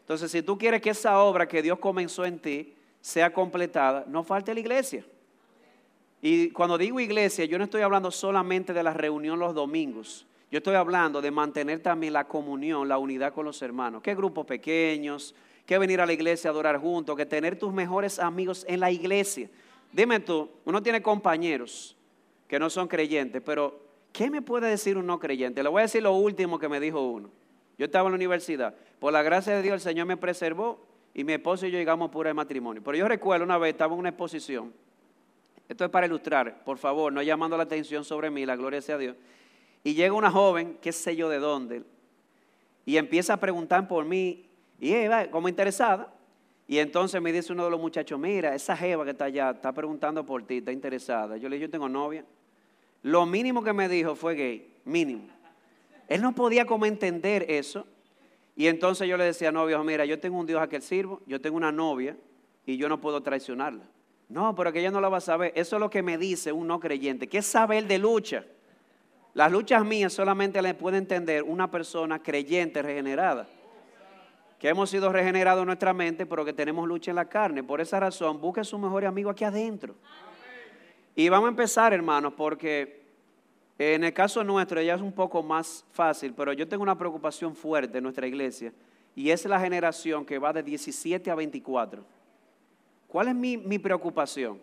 Entonces, si tú quieres que esa obra que Dios comenzó en ti sea completada, no falte la iglesia. Y cuando digo iglesia, yo no estoy hablando solamente de la reunión los domingos. Yo estoy hablando de mantener también la comunión, la unidad con los hermanos. ¿Qué grupos pequeños? ¿Qué venir a la iglesia a adorar juntos? Que tener tus mejores amigos en la iglesia. Dime tú, uno tiene compañeros que no son creyentes, pero ¿qué me puede decir un no creyente? Le voy a decir lo último que me dijo uno. Yo estaba en la universidad. Por la gracia de Dios, el Señor me preservó y mi esposo y yo llegamos pura de matrimonio. Pero yo recuerdo una vez, estaba en una exposición esto es para ilustrar, por favor, no llamando la atención sobre mí, la gloria sea a Dios. Y llega una joven, qué sé yo de dónde, y empieza a preguntar por mí, y ella como interesada. Y entonces me dice uno de los muchachos, mira, esa jeva que está allá está preguntando por ti, está interesada. Yo le dije, yo tengo novia. Lo mínimo que me dijo fue gay, mínimo. Él no podía como entender eso. Y entonces yo le decía, novio, mira, yo tengo un Dios a que sirvo, yo tengo una novia y yo no puedo traicionarla. No, pero que ella no la va a saber. Eso es lo que me dice un no creyente. ¿Qué es saber de lucha? Las luchas mías solamente las puede entender una persona creyente, regenerada. Que hemos sido regenerados en nuestra mente, pero que tenemos lucha en la carne. Por esa razón, busque a su mejor amigo aquí adentro. Y vamos a empezar, hermanos, porque en el caso nuestro ya es un poco más fácil, pero yo tengo una preocupación fuerte en nuestra iglesia y es la generación que va de 17 a 24. ¿Cuál es mi, preocupación?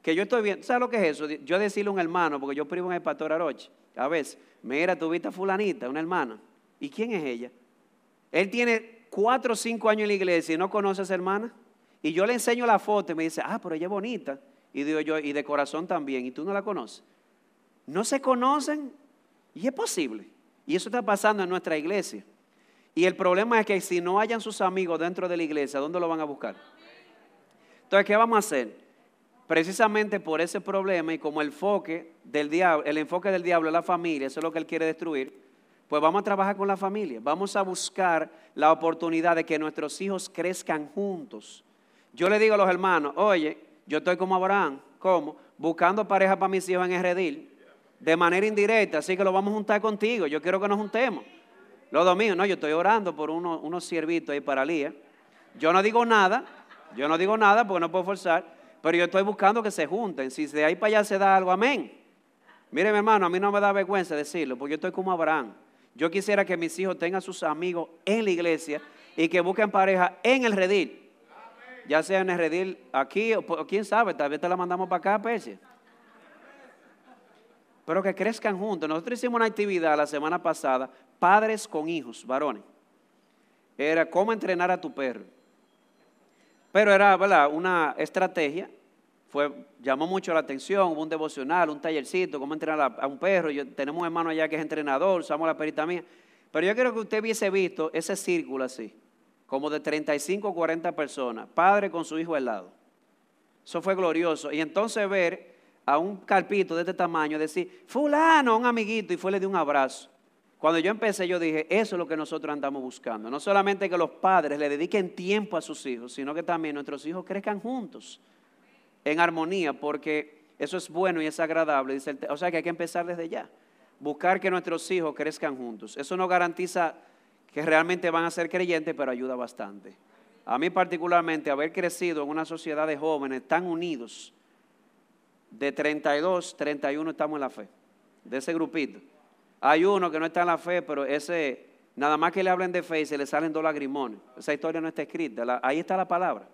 Que yo estoy viendo, ¿sabes lo que es eso? Yo decirle a un hermano, porque yo privo en el pastor Aroche, a veces, mira, tú viste a fulanita, una hermana. ¿Y quién es ella? Él tiene cuatro o cinco años en la iglesia y no conoce a esa hermana. Y yo le enseño la foto y me dice, ah, pero ella es bonita. Y digo yo, y de corazón también, y tú no la conoces. No se conocen y es posible. Y eso está pasando en nuestra iglesia. Y el problema es que si no hayan sus amigos dentro de la iglesia, ¿dónde lo van a buscar? Entonces, ¿qué vamos a hacer? Precisamente por ese problema y como el enfoque del diablo, el enfoque del diablo es la familia, eso es lo que él quiere destruir, pues vamos a trabajar con la familia, vamos a buscar la oportunidad de que nuestros hijos crezcan juntos. Yo le digo a los hermanos, oye, yo estoy como Abraham, ¿cómo? Buscando pareja para mis hijos en Redil, de manera indirecta, así que lo vamos a juntar contigo, yo quiero que nos juntemos. Los domingos, no, yo estoy orando por unos, unos siervitos ahí para Lía. Yo no digo nada, yo no digo nada porque no puedo forzar, pero yo estoy buscando que se junten. Si de ahí para allá se da algo, amén. Mire, mi hermano, a mí no me da vergüenza decirlo, porque yo estoy como Abraham. Yo quisiera que mis hijos tengan sus amigos en la iglesia y que busquen pareja en el redil. Ya sea en el redil aquí o quién sabe, tal vez te la mandamos para acá, Peche. Pero que crezcan juntos. Nosotros hicimos una actividad la semana pasada, padres con hijos, varones. Era cómo entrenar a tu perro. Pero era ¿verdad? una estrategia fue, llamó mucho la atención, hubo un devocional, un tallercito, cómo entrenar a, un perro. Yo, tenemos un hermano allá que es entrenador, usamos la perita mía. Pero yo quiero que usted hubiese visto ese círculo así, como de 35 o 40 personas, padre con su hijo al lado. Eso fue glorioso. Y entonces ver a un carpito de este tamaño decir, fulano, un amiguito, y fue le dio un abrazo. Cuando yo empecé, yo dije, eso es lo que nosotros andamos buscando. No solamente que los padres le dediquen tiempo a sus hijos, sino que también nuestros hijos crezcan juntos en armonía, porque eso es bueno y es agradable. O sea que hay que empezar desde ya. Buscar que nuestros hijos crezcan juntos. Eso no garantiza que realmente van a ser creyentes, pero ayuda bastante. A mí particularmente, haber crecido en una sociedad de jóvenes tan unidos, de 32, 31 estamos en la fe, de ese grupito. Hay uno que no está en la fe, pero ese, nada más que le hablen de fe y se le salen dos lagrimones. Esa historia no está escrita, ahí está la palabra,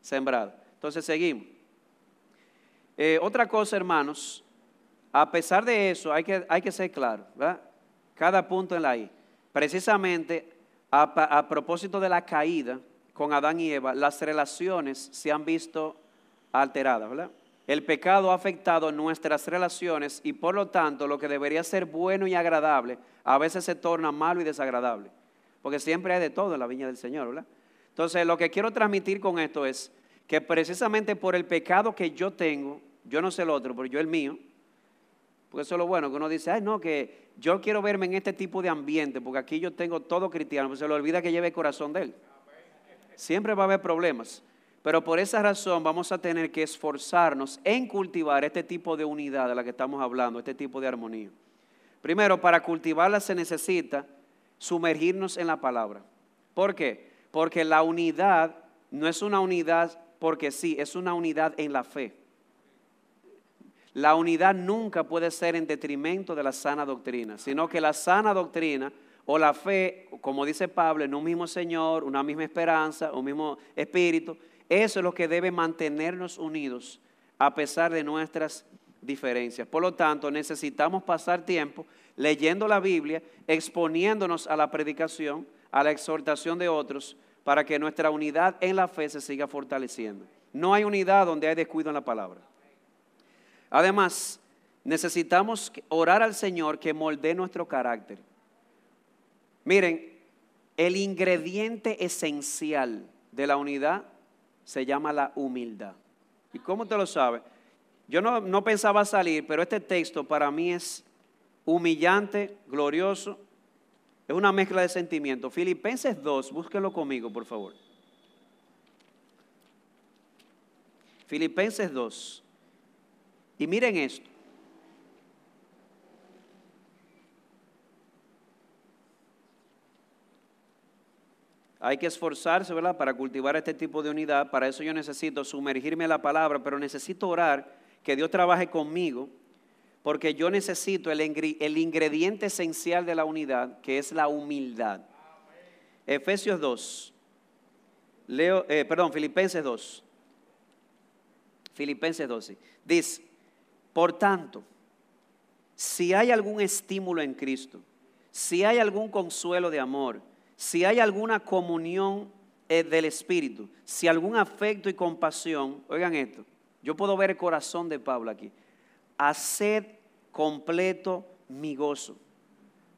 sembrada. Entonces seguimos. Eh, otra cosa, hermanos, a pesar de eso, hay que, hay que ser claro, ¿verdad? Cada punto en la I. Precisamente a, propósito de la caída con Adán y Eva, las relaciones se han visto alteradas, ¿verdad? El pecado ha afectado nuestras relaciones y por lo tanto lo que debería ser bueno y agradable a veces se torna malo y desagradable. Porque siempre hay de todo en la viña del Señor, ¿verdad? Entonces lo que quiero transmitir con esto es que precisamente por el pecado que yo tengo, yo no sé el otro, pero yo el mío. Porque eso es lo bueno, que uno dice, ay, no, que yo quiero verme en este tipo de ambiente, porque aquí yo tengo todo cristiano, pero se le olvida que lleve el corazón de él. Siempre va a haber problemas. Pero por esa razón vamos a tener que esforzarnos en cultivar este tipo de unidad de la que estamos hablando, este tipo de armonía. Primero, para cultivarla se necesita sumergirnos en la palabra. ¿Por qué? Porque la unidad no es una unidad porque sí, es una unidad en la fe. La unidad nunca puede ser en detrimento de la sana doctrina, sino que la sana doctrina o la fe, como dice Pablo, en un mismo Señor, una misma esperanza, un mismo espíritu, eso es lo que debe mantenernos unidos a pesar de nuestras diferencias. Por lo tanto, necesitamos pasar tiempo leyendo la Biblia, exponiéndonos a la predicación, a la exhortación de otros, para que nuestra unidad en la fe se siga fortaleciendo. No hay unidad donde hay descuido en la palabra. Además, necesitamos orar al Señor que moldee nuestro carácter. Miren, el ingrediente esencial de la unidad se llama la humildad. ¿Y cómo te lo sabe? Yo no, no, pensaba salir, pero este texto para mí es humillante, glorioso. Es una mezcla de sentimientos. Filipenses 2, búsquelo conmigo, por favor. Filipenses 2. Y miren esto. Hay que esforzarse, ¿verdad?, para cultivar este tipo de unidad. Para eso yo necesito sumergirme en la palabra, pero necesito orar que Dios trabaje conmigo, porque yo necesito el, ingrediente esencial de la unidad, que es la humildad. Efesios 2. Leo, eh, perdón, Filipenses 2. Filipenses 2. Dice, por tanto, si hay algún estímulo en Cristo, si hay algún consuelo de amor, si hay alguna comunión eh, del Espíritu, si algún afecto y compasión, oigan esto, yo puedo ver el corazón de Pablo aquí, haced completo mi gozo.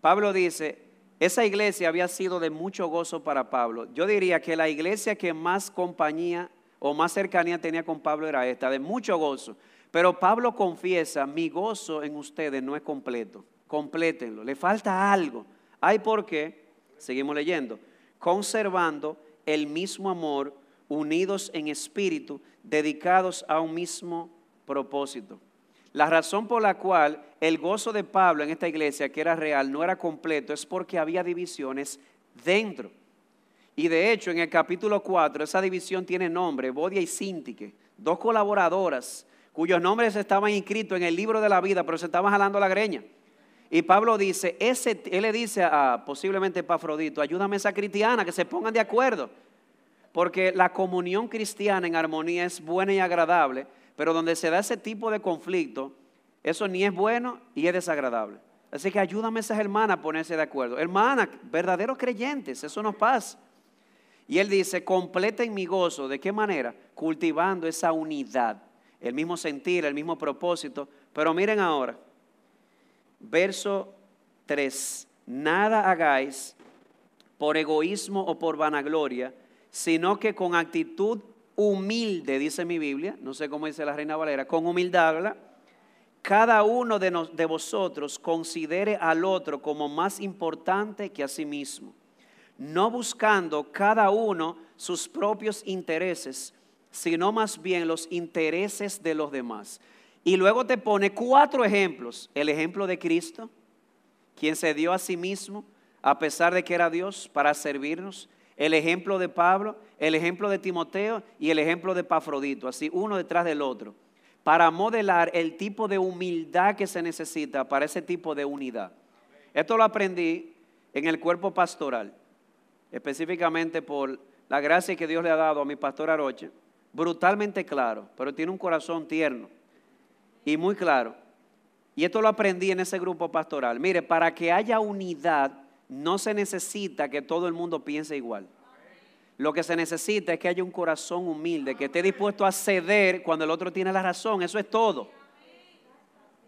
Pablo dice, esa iglesia había sido de mucho gozo para Pablo. Yo diría que la iglesia que más compañía o más cercanía tenía con Pablo era esta, de mucho gozo. Pero Pablo confiesa, mi gozo en ustedes no es completo. Complétenlo, le falta algo. ¿Hay por qué? Seguimos leyendo. Conservando el mismo amor, unidos en espíritu, dedicados a un mismo propósito. La razón por la cual el gozo de Pablo en esta iglesia, que era real, no era completo, es porque había divisiones dentro. Y de hecho, en el capítulo 4, esa división tiene nombre, Bodia y Sintique, dos colaboradoras cuyos nombres estaban inscritos en el libro de la vida, pero se estaban jalando la greña. Y Pablo dice, él le dice a posiblemente Pafrodito, ayúdame a esa cristiana, que se pongan de acuerdo. Porque la comunión cristiana en armonía es buena y agradable, pero donde se da ese tipo de conflicto, eso ni es bueno y es desagradable. Así que ayúdame a esas hermanas a ponerse de acuerdo. Hermanas, verdaderos creyentes, eso nos pasa. Y él dice, completen mi gozo. ¿De qué manera? Cultivando esa unidad, el mismo sentir, el mismo propósito. Pero miren ahora, verso 3, nada hagáis por egoísmo o por vanagloria, sino que con actitud humilde, dice mi Biblia, no sé cómo dice la Reina Valera, con humildad, cada uno de, de vosotros considere al otro como más importante que a sí mismo, no buscando cada uno sus propios intereses, sino más bien los intereses de los demás. Y luego te pone cuatro ejemplos. El ejemplo de Cristo, quien se dio a sí mismo, a pesar de que era Dios, para servirnos. El ejemplo de Pablo, el ejemplo de Timoteo y el ejemplo de Pafrodito, así uno detrás del otro, para modelar el tipo de humildad que se necesita para ese tipo de unidad. Esto lo aprendí en el cuerpo pastoral, específicamente por la gracia que Dios le ha dado a mi pastor Aroche, brutalmente claro, pero tiene un corazón tierno y muy claro. Y esto lo aprendí en ese grupo pastoral. Mire, para que haya unidad no se necesita que todo el mundo piense igual. Lo que se necesita es que haya un corazón humilde, que esté dispuesto a ceder cuando el otro tiene la razón. Eso es todo.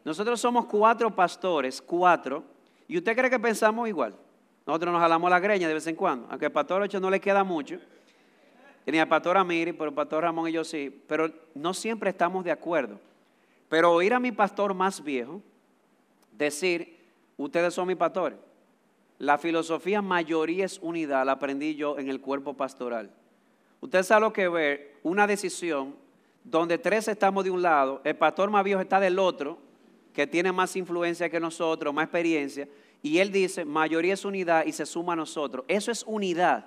Nosotros somos cuatro pastores, cuatro, y usted cree que pensamos igual. Nosotros nos jalamos la greña de vez en cuando, aunque al pastor Ocho no le queda mucho, ni al pastor Amiri, pero el pastor Ramón y yo sí, pero no siempre estamos de acuerdo. Pero oír a mi pastor más viejo decir, ustedes son mi pastor. La filosofía mayoría es unidad, la aprendí yo en el cuerpo pastoral. Usted sabe lo que ver, una decisión donde tres estamos de un lado, el pastor más viejo está del otro, que tiene más influencia que nosotros, más experiencia, y él dice, mayoría es unidad y se suma a nosotros. Eso es unidad,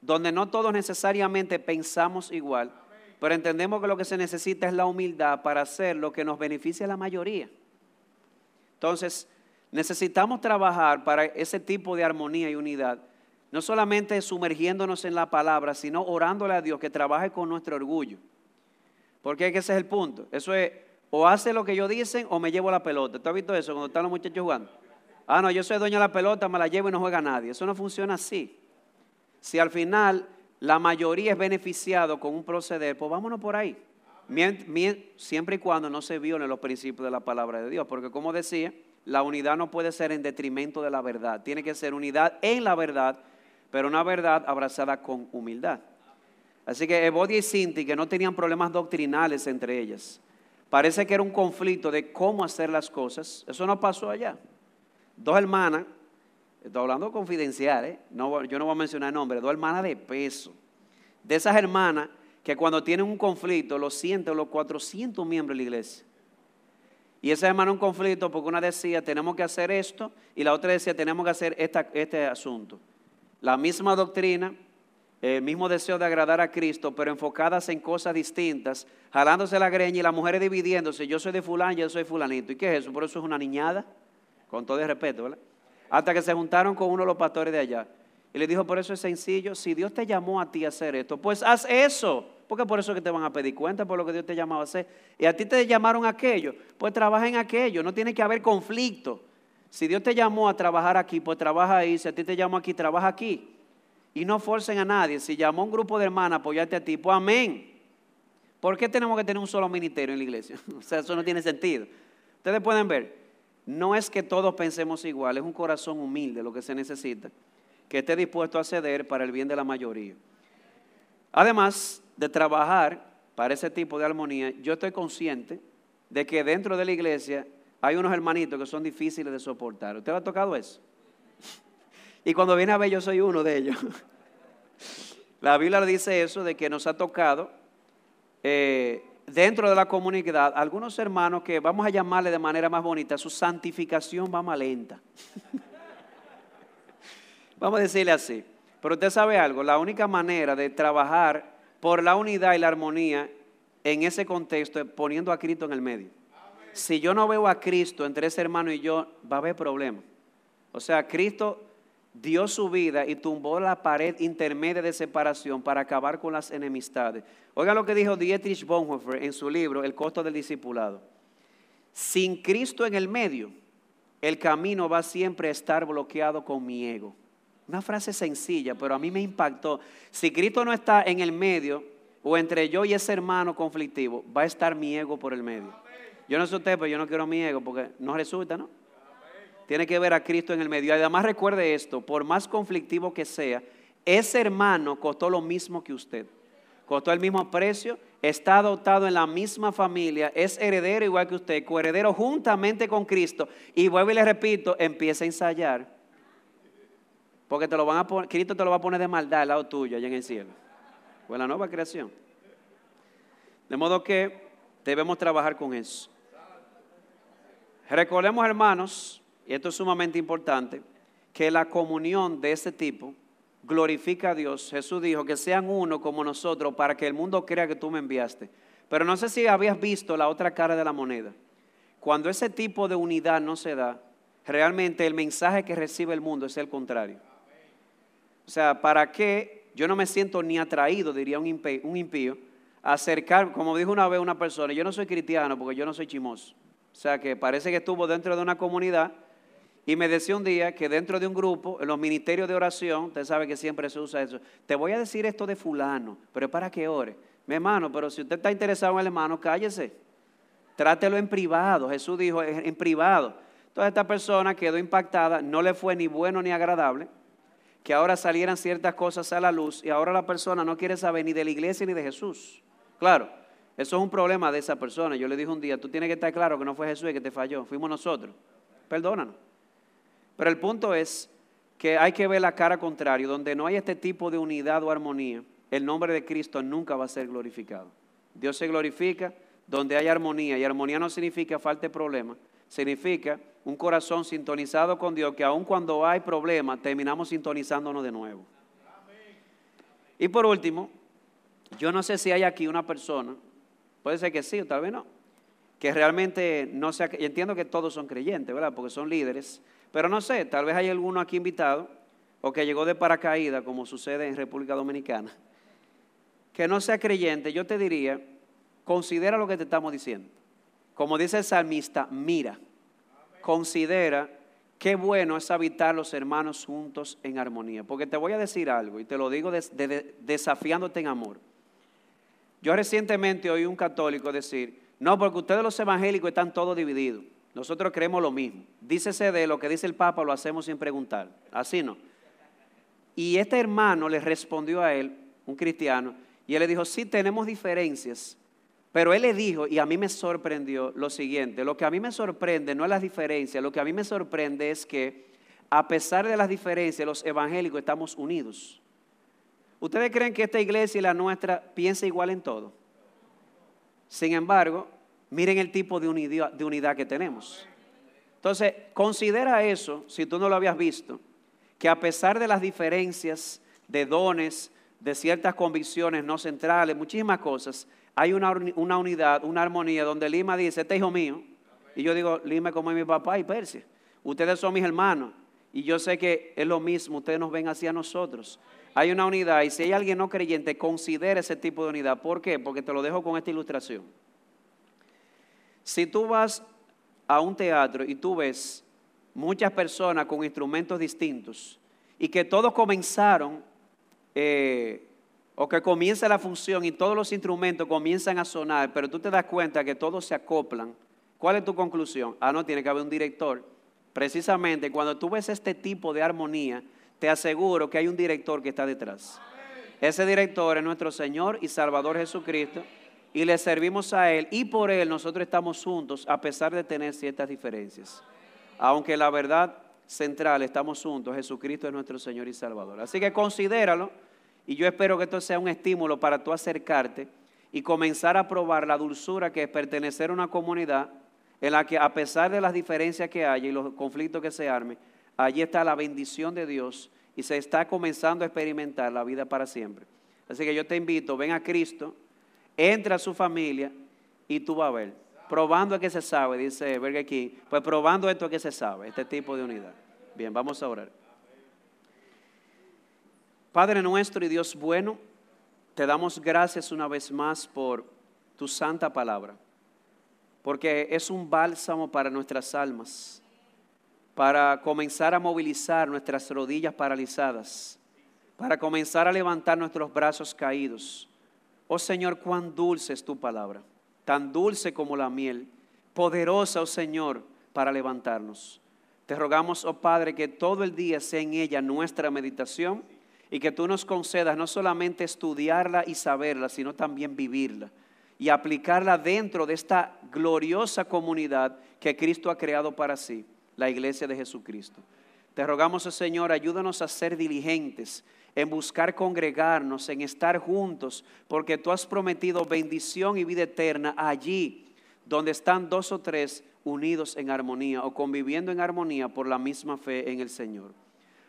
donde no todos necesariamente pensamos igual, pero entendemos que lo que se necesita es la humildad para hacer lo que nos beneficia a la mayoría. Entonces, necesitamos trabajar para ese tipo de armonía y unidad, no solamente sumergiéndonos en la palabra, sino orándole a Dios que trabaje con nuestro orgullo. Porque ese es el punto. Eso es, o hace lo que ellos dicen o me llevo la pelota. ¿Tú has visto eso cuando están los muchachos jugando? Ah, no, yo soy dueño de la pelota, me la llevo y no juega nadie. Eso no funciona así. Si al final la mayoría es beneficiado con un proceder, pues vámonos por ahí. siempre y cuando no se violen los principios de la palabra de Dios. Porque como decía, la unidad no puede ser en detrimento de la verdad. Tiene que ser unidad en la verdad, pero una verdad abrazada con humildad. Así que Evodia y Sinti, que no tenían problemas doctrinales entre ellas, parece que era un conflicto de cómo hacer las cosas. Eso no pasó allá. Dos hermanas estoy hablando confidencial, ¿eh? no, yo no voy a mencionar nombres, dos hermanas de peso. De esas hermanas que cuando tienen un conflicto lo sienten los 400 miembros de la iglesia. Y esa hermana un conflicto porque una decía tenemos que hacer esto y la otra decía tenemos que hacer este asunto. La misma doctrina, el mismo deseo de agradar a Cristo, pero enfocadas en cosas distintas, jalándose la greña y las mujeres dividiéndose. Yo soy de fulano, yo soy fulanito. ¿Y qué es eso? Por eso es una niñada, con todo el respeto, ¿verdad? Hasta que se juntaron con uno de los pastores de allá. Y le dijo, por eso es sencillo, si Dios te llamó a ti a hacer esto, pues haz eso. Porque por eso que te van a pedir cuenta por lo que Dios te llamaba a hacer. Y a ti te llamaron aquello, pues trabaja en aquello. No tiene que haber conflicto. Si Dios te llamó a trabajar aquí, pues trabaja ahí. Si a ti te llamó aquí, trabaja aquí. Y no forcen a nadie. Si llamó a un grupo de hermanas a apoyarte a ti, pues amén. ¿Por qué tenemos que tener un solo ministerio en la iglesia? o sea, eso no tiene sentido. Ustedes pueden ver, no es que todos pensemos igual, es un corazón humilde lo que se necesita, que esté dispuesto a ceder para el bien de la mayoría. Además de trabajar para ese tipo de armonía, yo estoy consciente de que dentro de la iglesia hay unos hermanitos que son difíciles de soportar. ¿Usted le ha tocado eso? Y cuando viene a ver, yo soy uno de ellos. La Biblia dice eso, de que nos ha tocado eh, dentro de la comunidad algunos hermanos que vamos a llamarle de manera más bonita, su santificación va más lenta. vamos a decirle así. Pero usted sabe algo, la única manera de trabajar por la unidad y la armonía en ese contexto es poniendo a Cristo en el medio. si yo no veo a Cristo entre ese hermano y yo, va a haber problemas. O sea, Cristo dio su vida y tumbó la pared intermedia de separación para acabar con las enemistades. Oigan lo que dijo Dietrich Bonhoeffer en su libro El costo del discipulado. Sin Cristo en el medio, el camino va siempre a estar bloqueado con mi ego. Una frase sencilla, pero a mí me impactó. Si Cristo no está en el medio, o entre yo y ese hermano conflictivo, va a estar mi ego por el medio. Yo no sé usted, pero yo no quiero mi ego porque no resulta, ¿no? Tiene que ver a Cristo en el medio. Además recuerde esto, por más conflictivo que sea, ese hermano costó lo mismo que usted. Costó el mismo precio, está adoptado en la misma familia, es heredero igual que usted, coheredero juntamente con Cristo. Y vuelvo y le repito, empieza a ensayar. Porque te lo van a poner, Cristo te lo va a poner de maldad al lado tuyo allá en el cielo. O en la nueva creación. De modo que debemos trabajar con eso. Recordemos, hermanos, y esto es sumamente importante, que la comunión de ese tipo glorifica a Dios. Jesús dijo que sean uno como nosotros para que el mundo crea que tú me enviaste. Pero no sé si habías visto la otra cara de la moneda. Cuando ese tipo de unidad no se da, realmente el mensaje que recibe el mundo es el contrario. O sea, ¿para qué yo no me siento ni atraído, diría un impío, un impío acercar, como dijo una vez una persona, yo no soy cristiano porque yo no soy chimoso. O sea, que parece que estuvo dentro de una comunidad y me decía un día que dentro de un grupo, en los ministerios de oración, usted sabe que siempre se usa eso, te voy a decir esto de fulano, pero es para que ore. Mi hermano, pero si usted está interesado en el hermano, cállese. Trátelo en privado. Jesús dijo en privado. Entonces esta persona quedó impactada, no le fue ni bueno ni agradable, que ahora salieran ciertas cosas a la luz y ahora la persona no quiere saber ni de la iglesia ni de Jesús. Claro, eso es un problema de esa persona. Yo le dije un día, tú tienes que estar claro que no fue Jesús el que te falló, fuimos nosotros. Perdónanos. Pero el punto es que hay que ver la cara contraria, donde no hay este tipo de unidad o armonía, el nombre de Cristo nunca va a ser glorificado. Dios se glorifica donde hay armonía, y armonía no significa falta de problema, significa un corazón sintonizado con Dios, que aun cuando hay problemas, terminamos sintonizándonos de nuevo. Y por último, yo no sé si hay aquí una persona, puede ser que sí o tal vez no, que realmente no sea, entiendo que todos son creyentes, ¿verdad? Porque son líderes, pero no sé, tal vez hay alguno aquí invitado o que llegó de paracaídas, como sucede en República Dominicana, que no sea creyente, yo te diría, considera lo que te estamos diciendo. Como dice el salmista, mira, considera qué bueno es habitar los hermanos juntos en armonía. Porque te voy a decir algo y te lo digo desafiándote en amor. Yo recientemente oí un católico decir, no, porque ustedes los evangélicos están todos divididos. Nosotros creemos lo mismo. Dícese de lo que dice el Papa, lo hacemos sin preguntar. Así no. Y este hermano le respondió a él, un cristiano, y él le dijo, sí tenemos diferencias, pero él le dijo, y a mí me sorprendió lo siguiente, lo que a mí me sorprende no es las diferencias, lo que a mí me sorprende es que a pesar de las diferencias, los evangélicos estamos unidos. ¿Ustedes creen que esta iglesia y la nuestra piensa igual en todo? Sin embargo, Miren el tipo de unidad, que tenemos. Entonces, considera eso, si tú no lo habías visto, que a pesar de las diferencias de dones, de ciertas convicciones no centrales, muchísimas cosas, hay una, una, unidad, una armonía donde Lima dice, este hijo mío, y yo digo, Lima como es mi papá y Persia, ustedes son mis hermanos, y yo sé que es lo mismo, ustedes nos ven hacia nosotros. Hay una unidad, y si hay alguien no creyente, considera ese tipo de unidad. ¿Por qué? Porque te lo dejo con esta ilustración. Si tú vas a un teatro y tú ves muchas personas con instrumentos distintos y que todos comenzaron eh, o que comienza la función y todos los instrumentos comienzan a sonar, pero tú te das cuenta que todos se acoplan, ¿cuál es tu conclusión? Ah, no, tiene que haber un director. Precisamente cuando tú ves este tipo de armonía, te aseguro que hay un director que está detrás. Ese director es nuestro Señor y Salvador Jesucristo y le servimos a Él y por Él nosotros estamos juntos a pesar de tener ciertas diferencias. Aunque la verdad central estamos juntos, Jesucristo es nuestro Señor y Salvador. Así que considéralo y yo espero que esto sea un estímulo para tú acercarte y comenzar a probar la dulzura que es pertenecer a una comunidad en la que a pesar de las diferencias que haya y los conflictos que se armen, allí está la bendición de Dios y se está comenzando a experimentar la vida para siempre. Así que yo te invito, ven a Cristo, entra a su familia y tú vas a ver. Probando a que se sabe, dice Burger King. Pues probando esto a que se sabe, este tipo de unidad. Bien, vamos a orar. Padre nuestro y Dios bueno, te damos gracias una vez más por tu santa palabra, porque es un bálsamo para nuestras almas, para comenzar a movilizar nuestras rodillas paralizadas, para comenzar a levantar nuestros brazos caídos. Oh Señor, cuán dulce es tu palabra, tan dulce como la miel, poderosa, oh Señor, para levantarnos. Te rogamos, oh Padre, que todo el día sea en ella nuestra meditación y que tú nos concedas no solamente estudiarla y saberla, sino también vivirla y aplicarla dentro de esta gloriosa comunidad que Cristo ha creado para sí, la iglesia de Jesucristo. Te rogamos, oh Señor, ayúdanos a ser diligentes en buscar congregarnos, en estar juntos, porque tú has prometido bendición y vida eterna allí donde están dos o tres unidos en armonía o conviviendo en armonía por la misma fe en el Señor.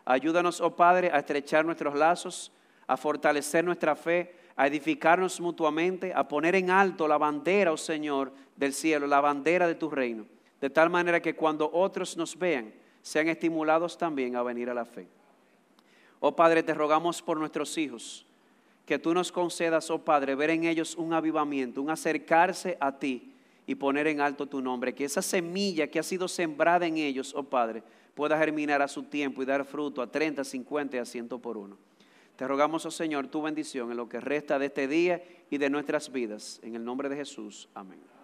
Ayúdanos, oh Padre, a estrechar nuestros lazos, a fortalecer nuestra fe, a edificarnos mutuamente, a poner en alto la bandera, oh Señor, del cielo, la bandera de tu reino, de tal manera que cuando otros nos vean, sean estimulados también a venir a la fe. Oh Padre, te rogamos por nuestros hijos, que tú nos concedas, oh Padre, ver en ellos un avivamiento, un acercarse a ti y poner en alto tu nombre, que esa semilla que ha sido sembrada en ellos, oh Padre, pueda germinar a su tiempo y dar fruto a 30, 50 y a 100 por uno. Te rogamos, oh Señor, tu bendición en lo que resta de este día y de nuestras vidas. En el nombre de Jesús. Amén.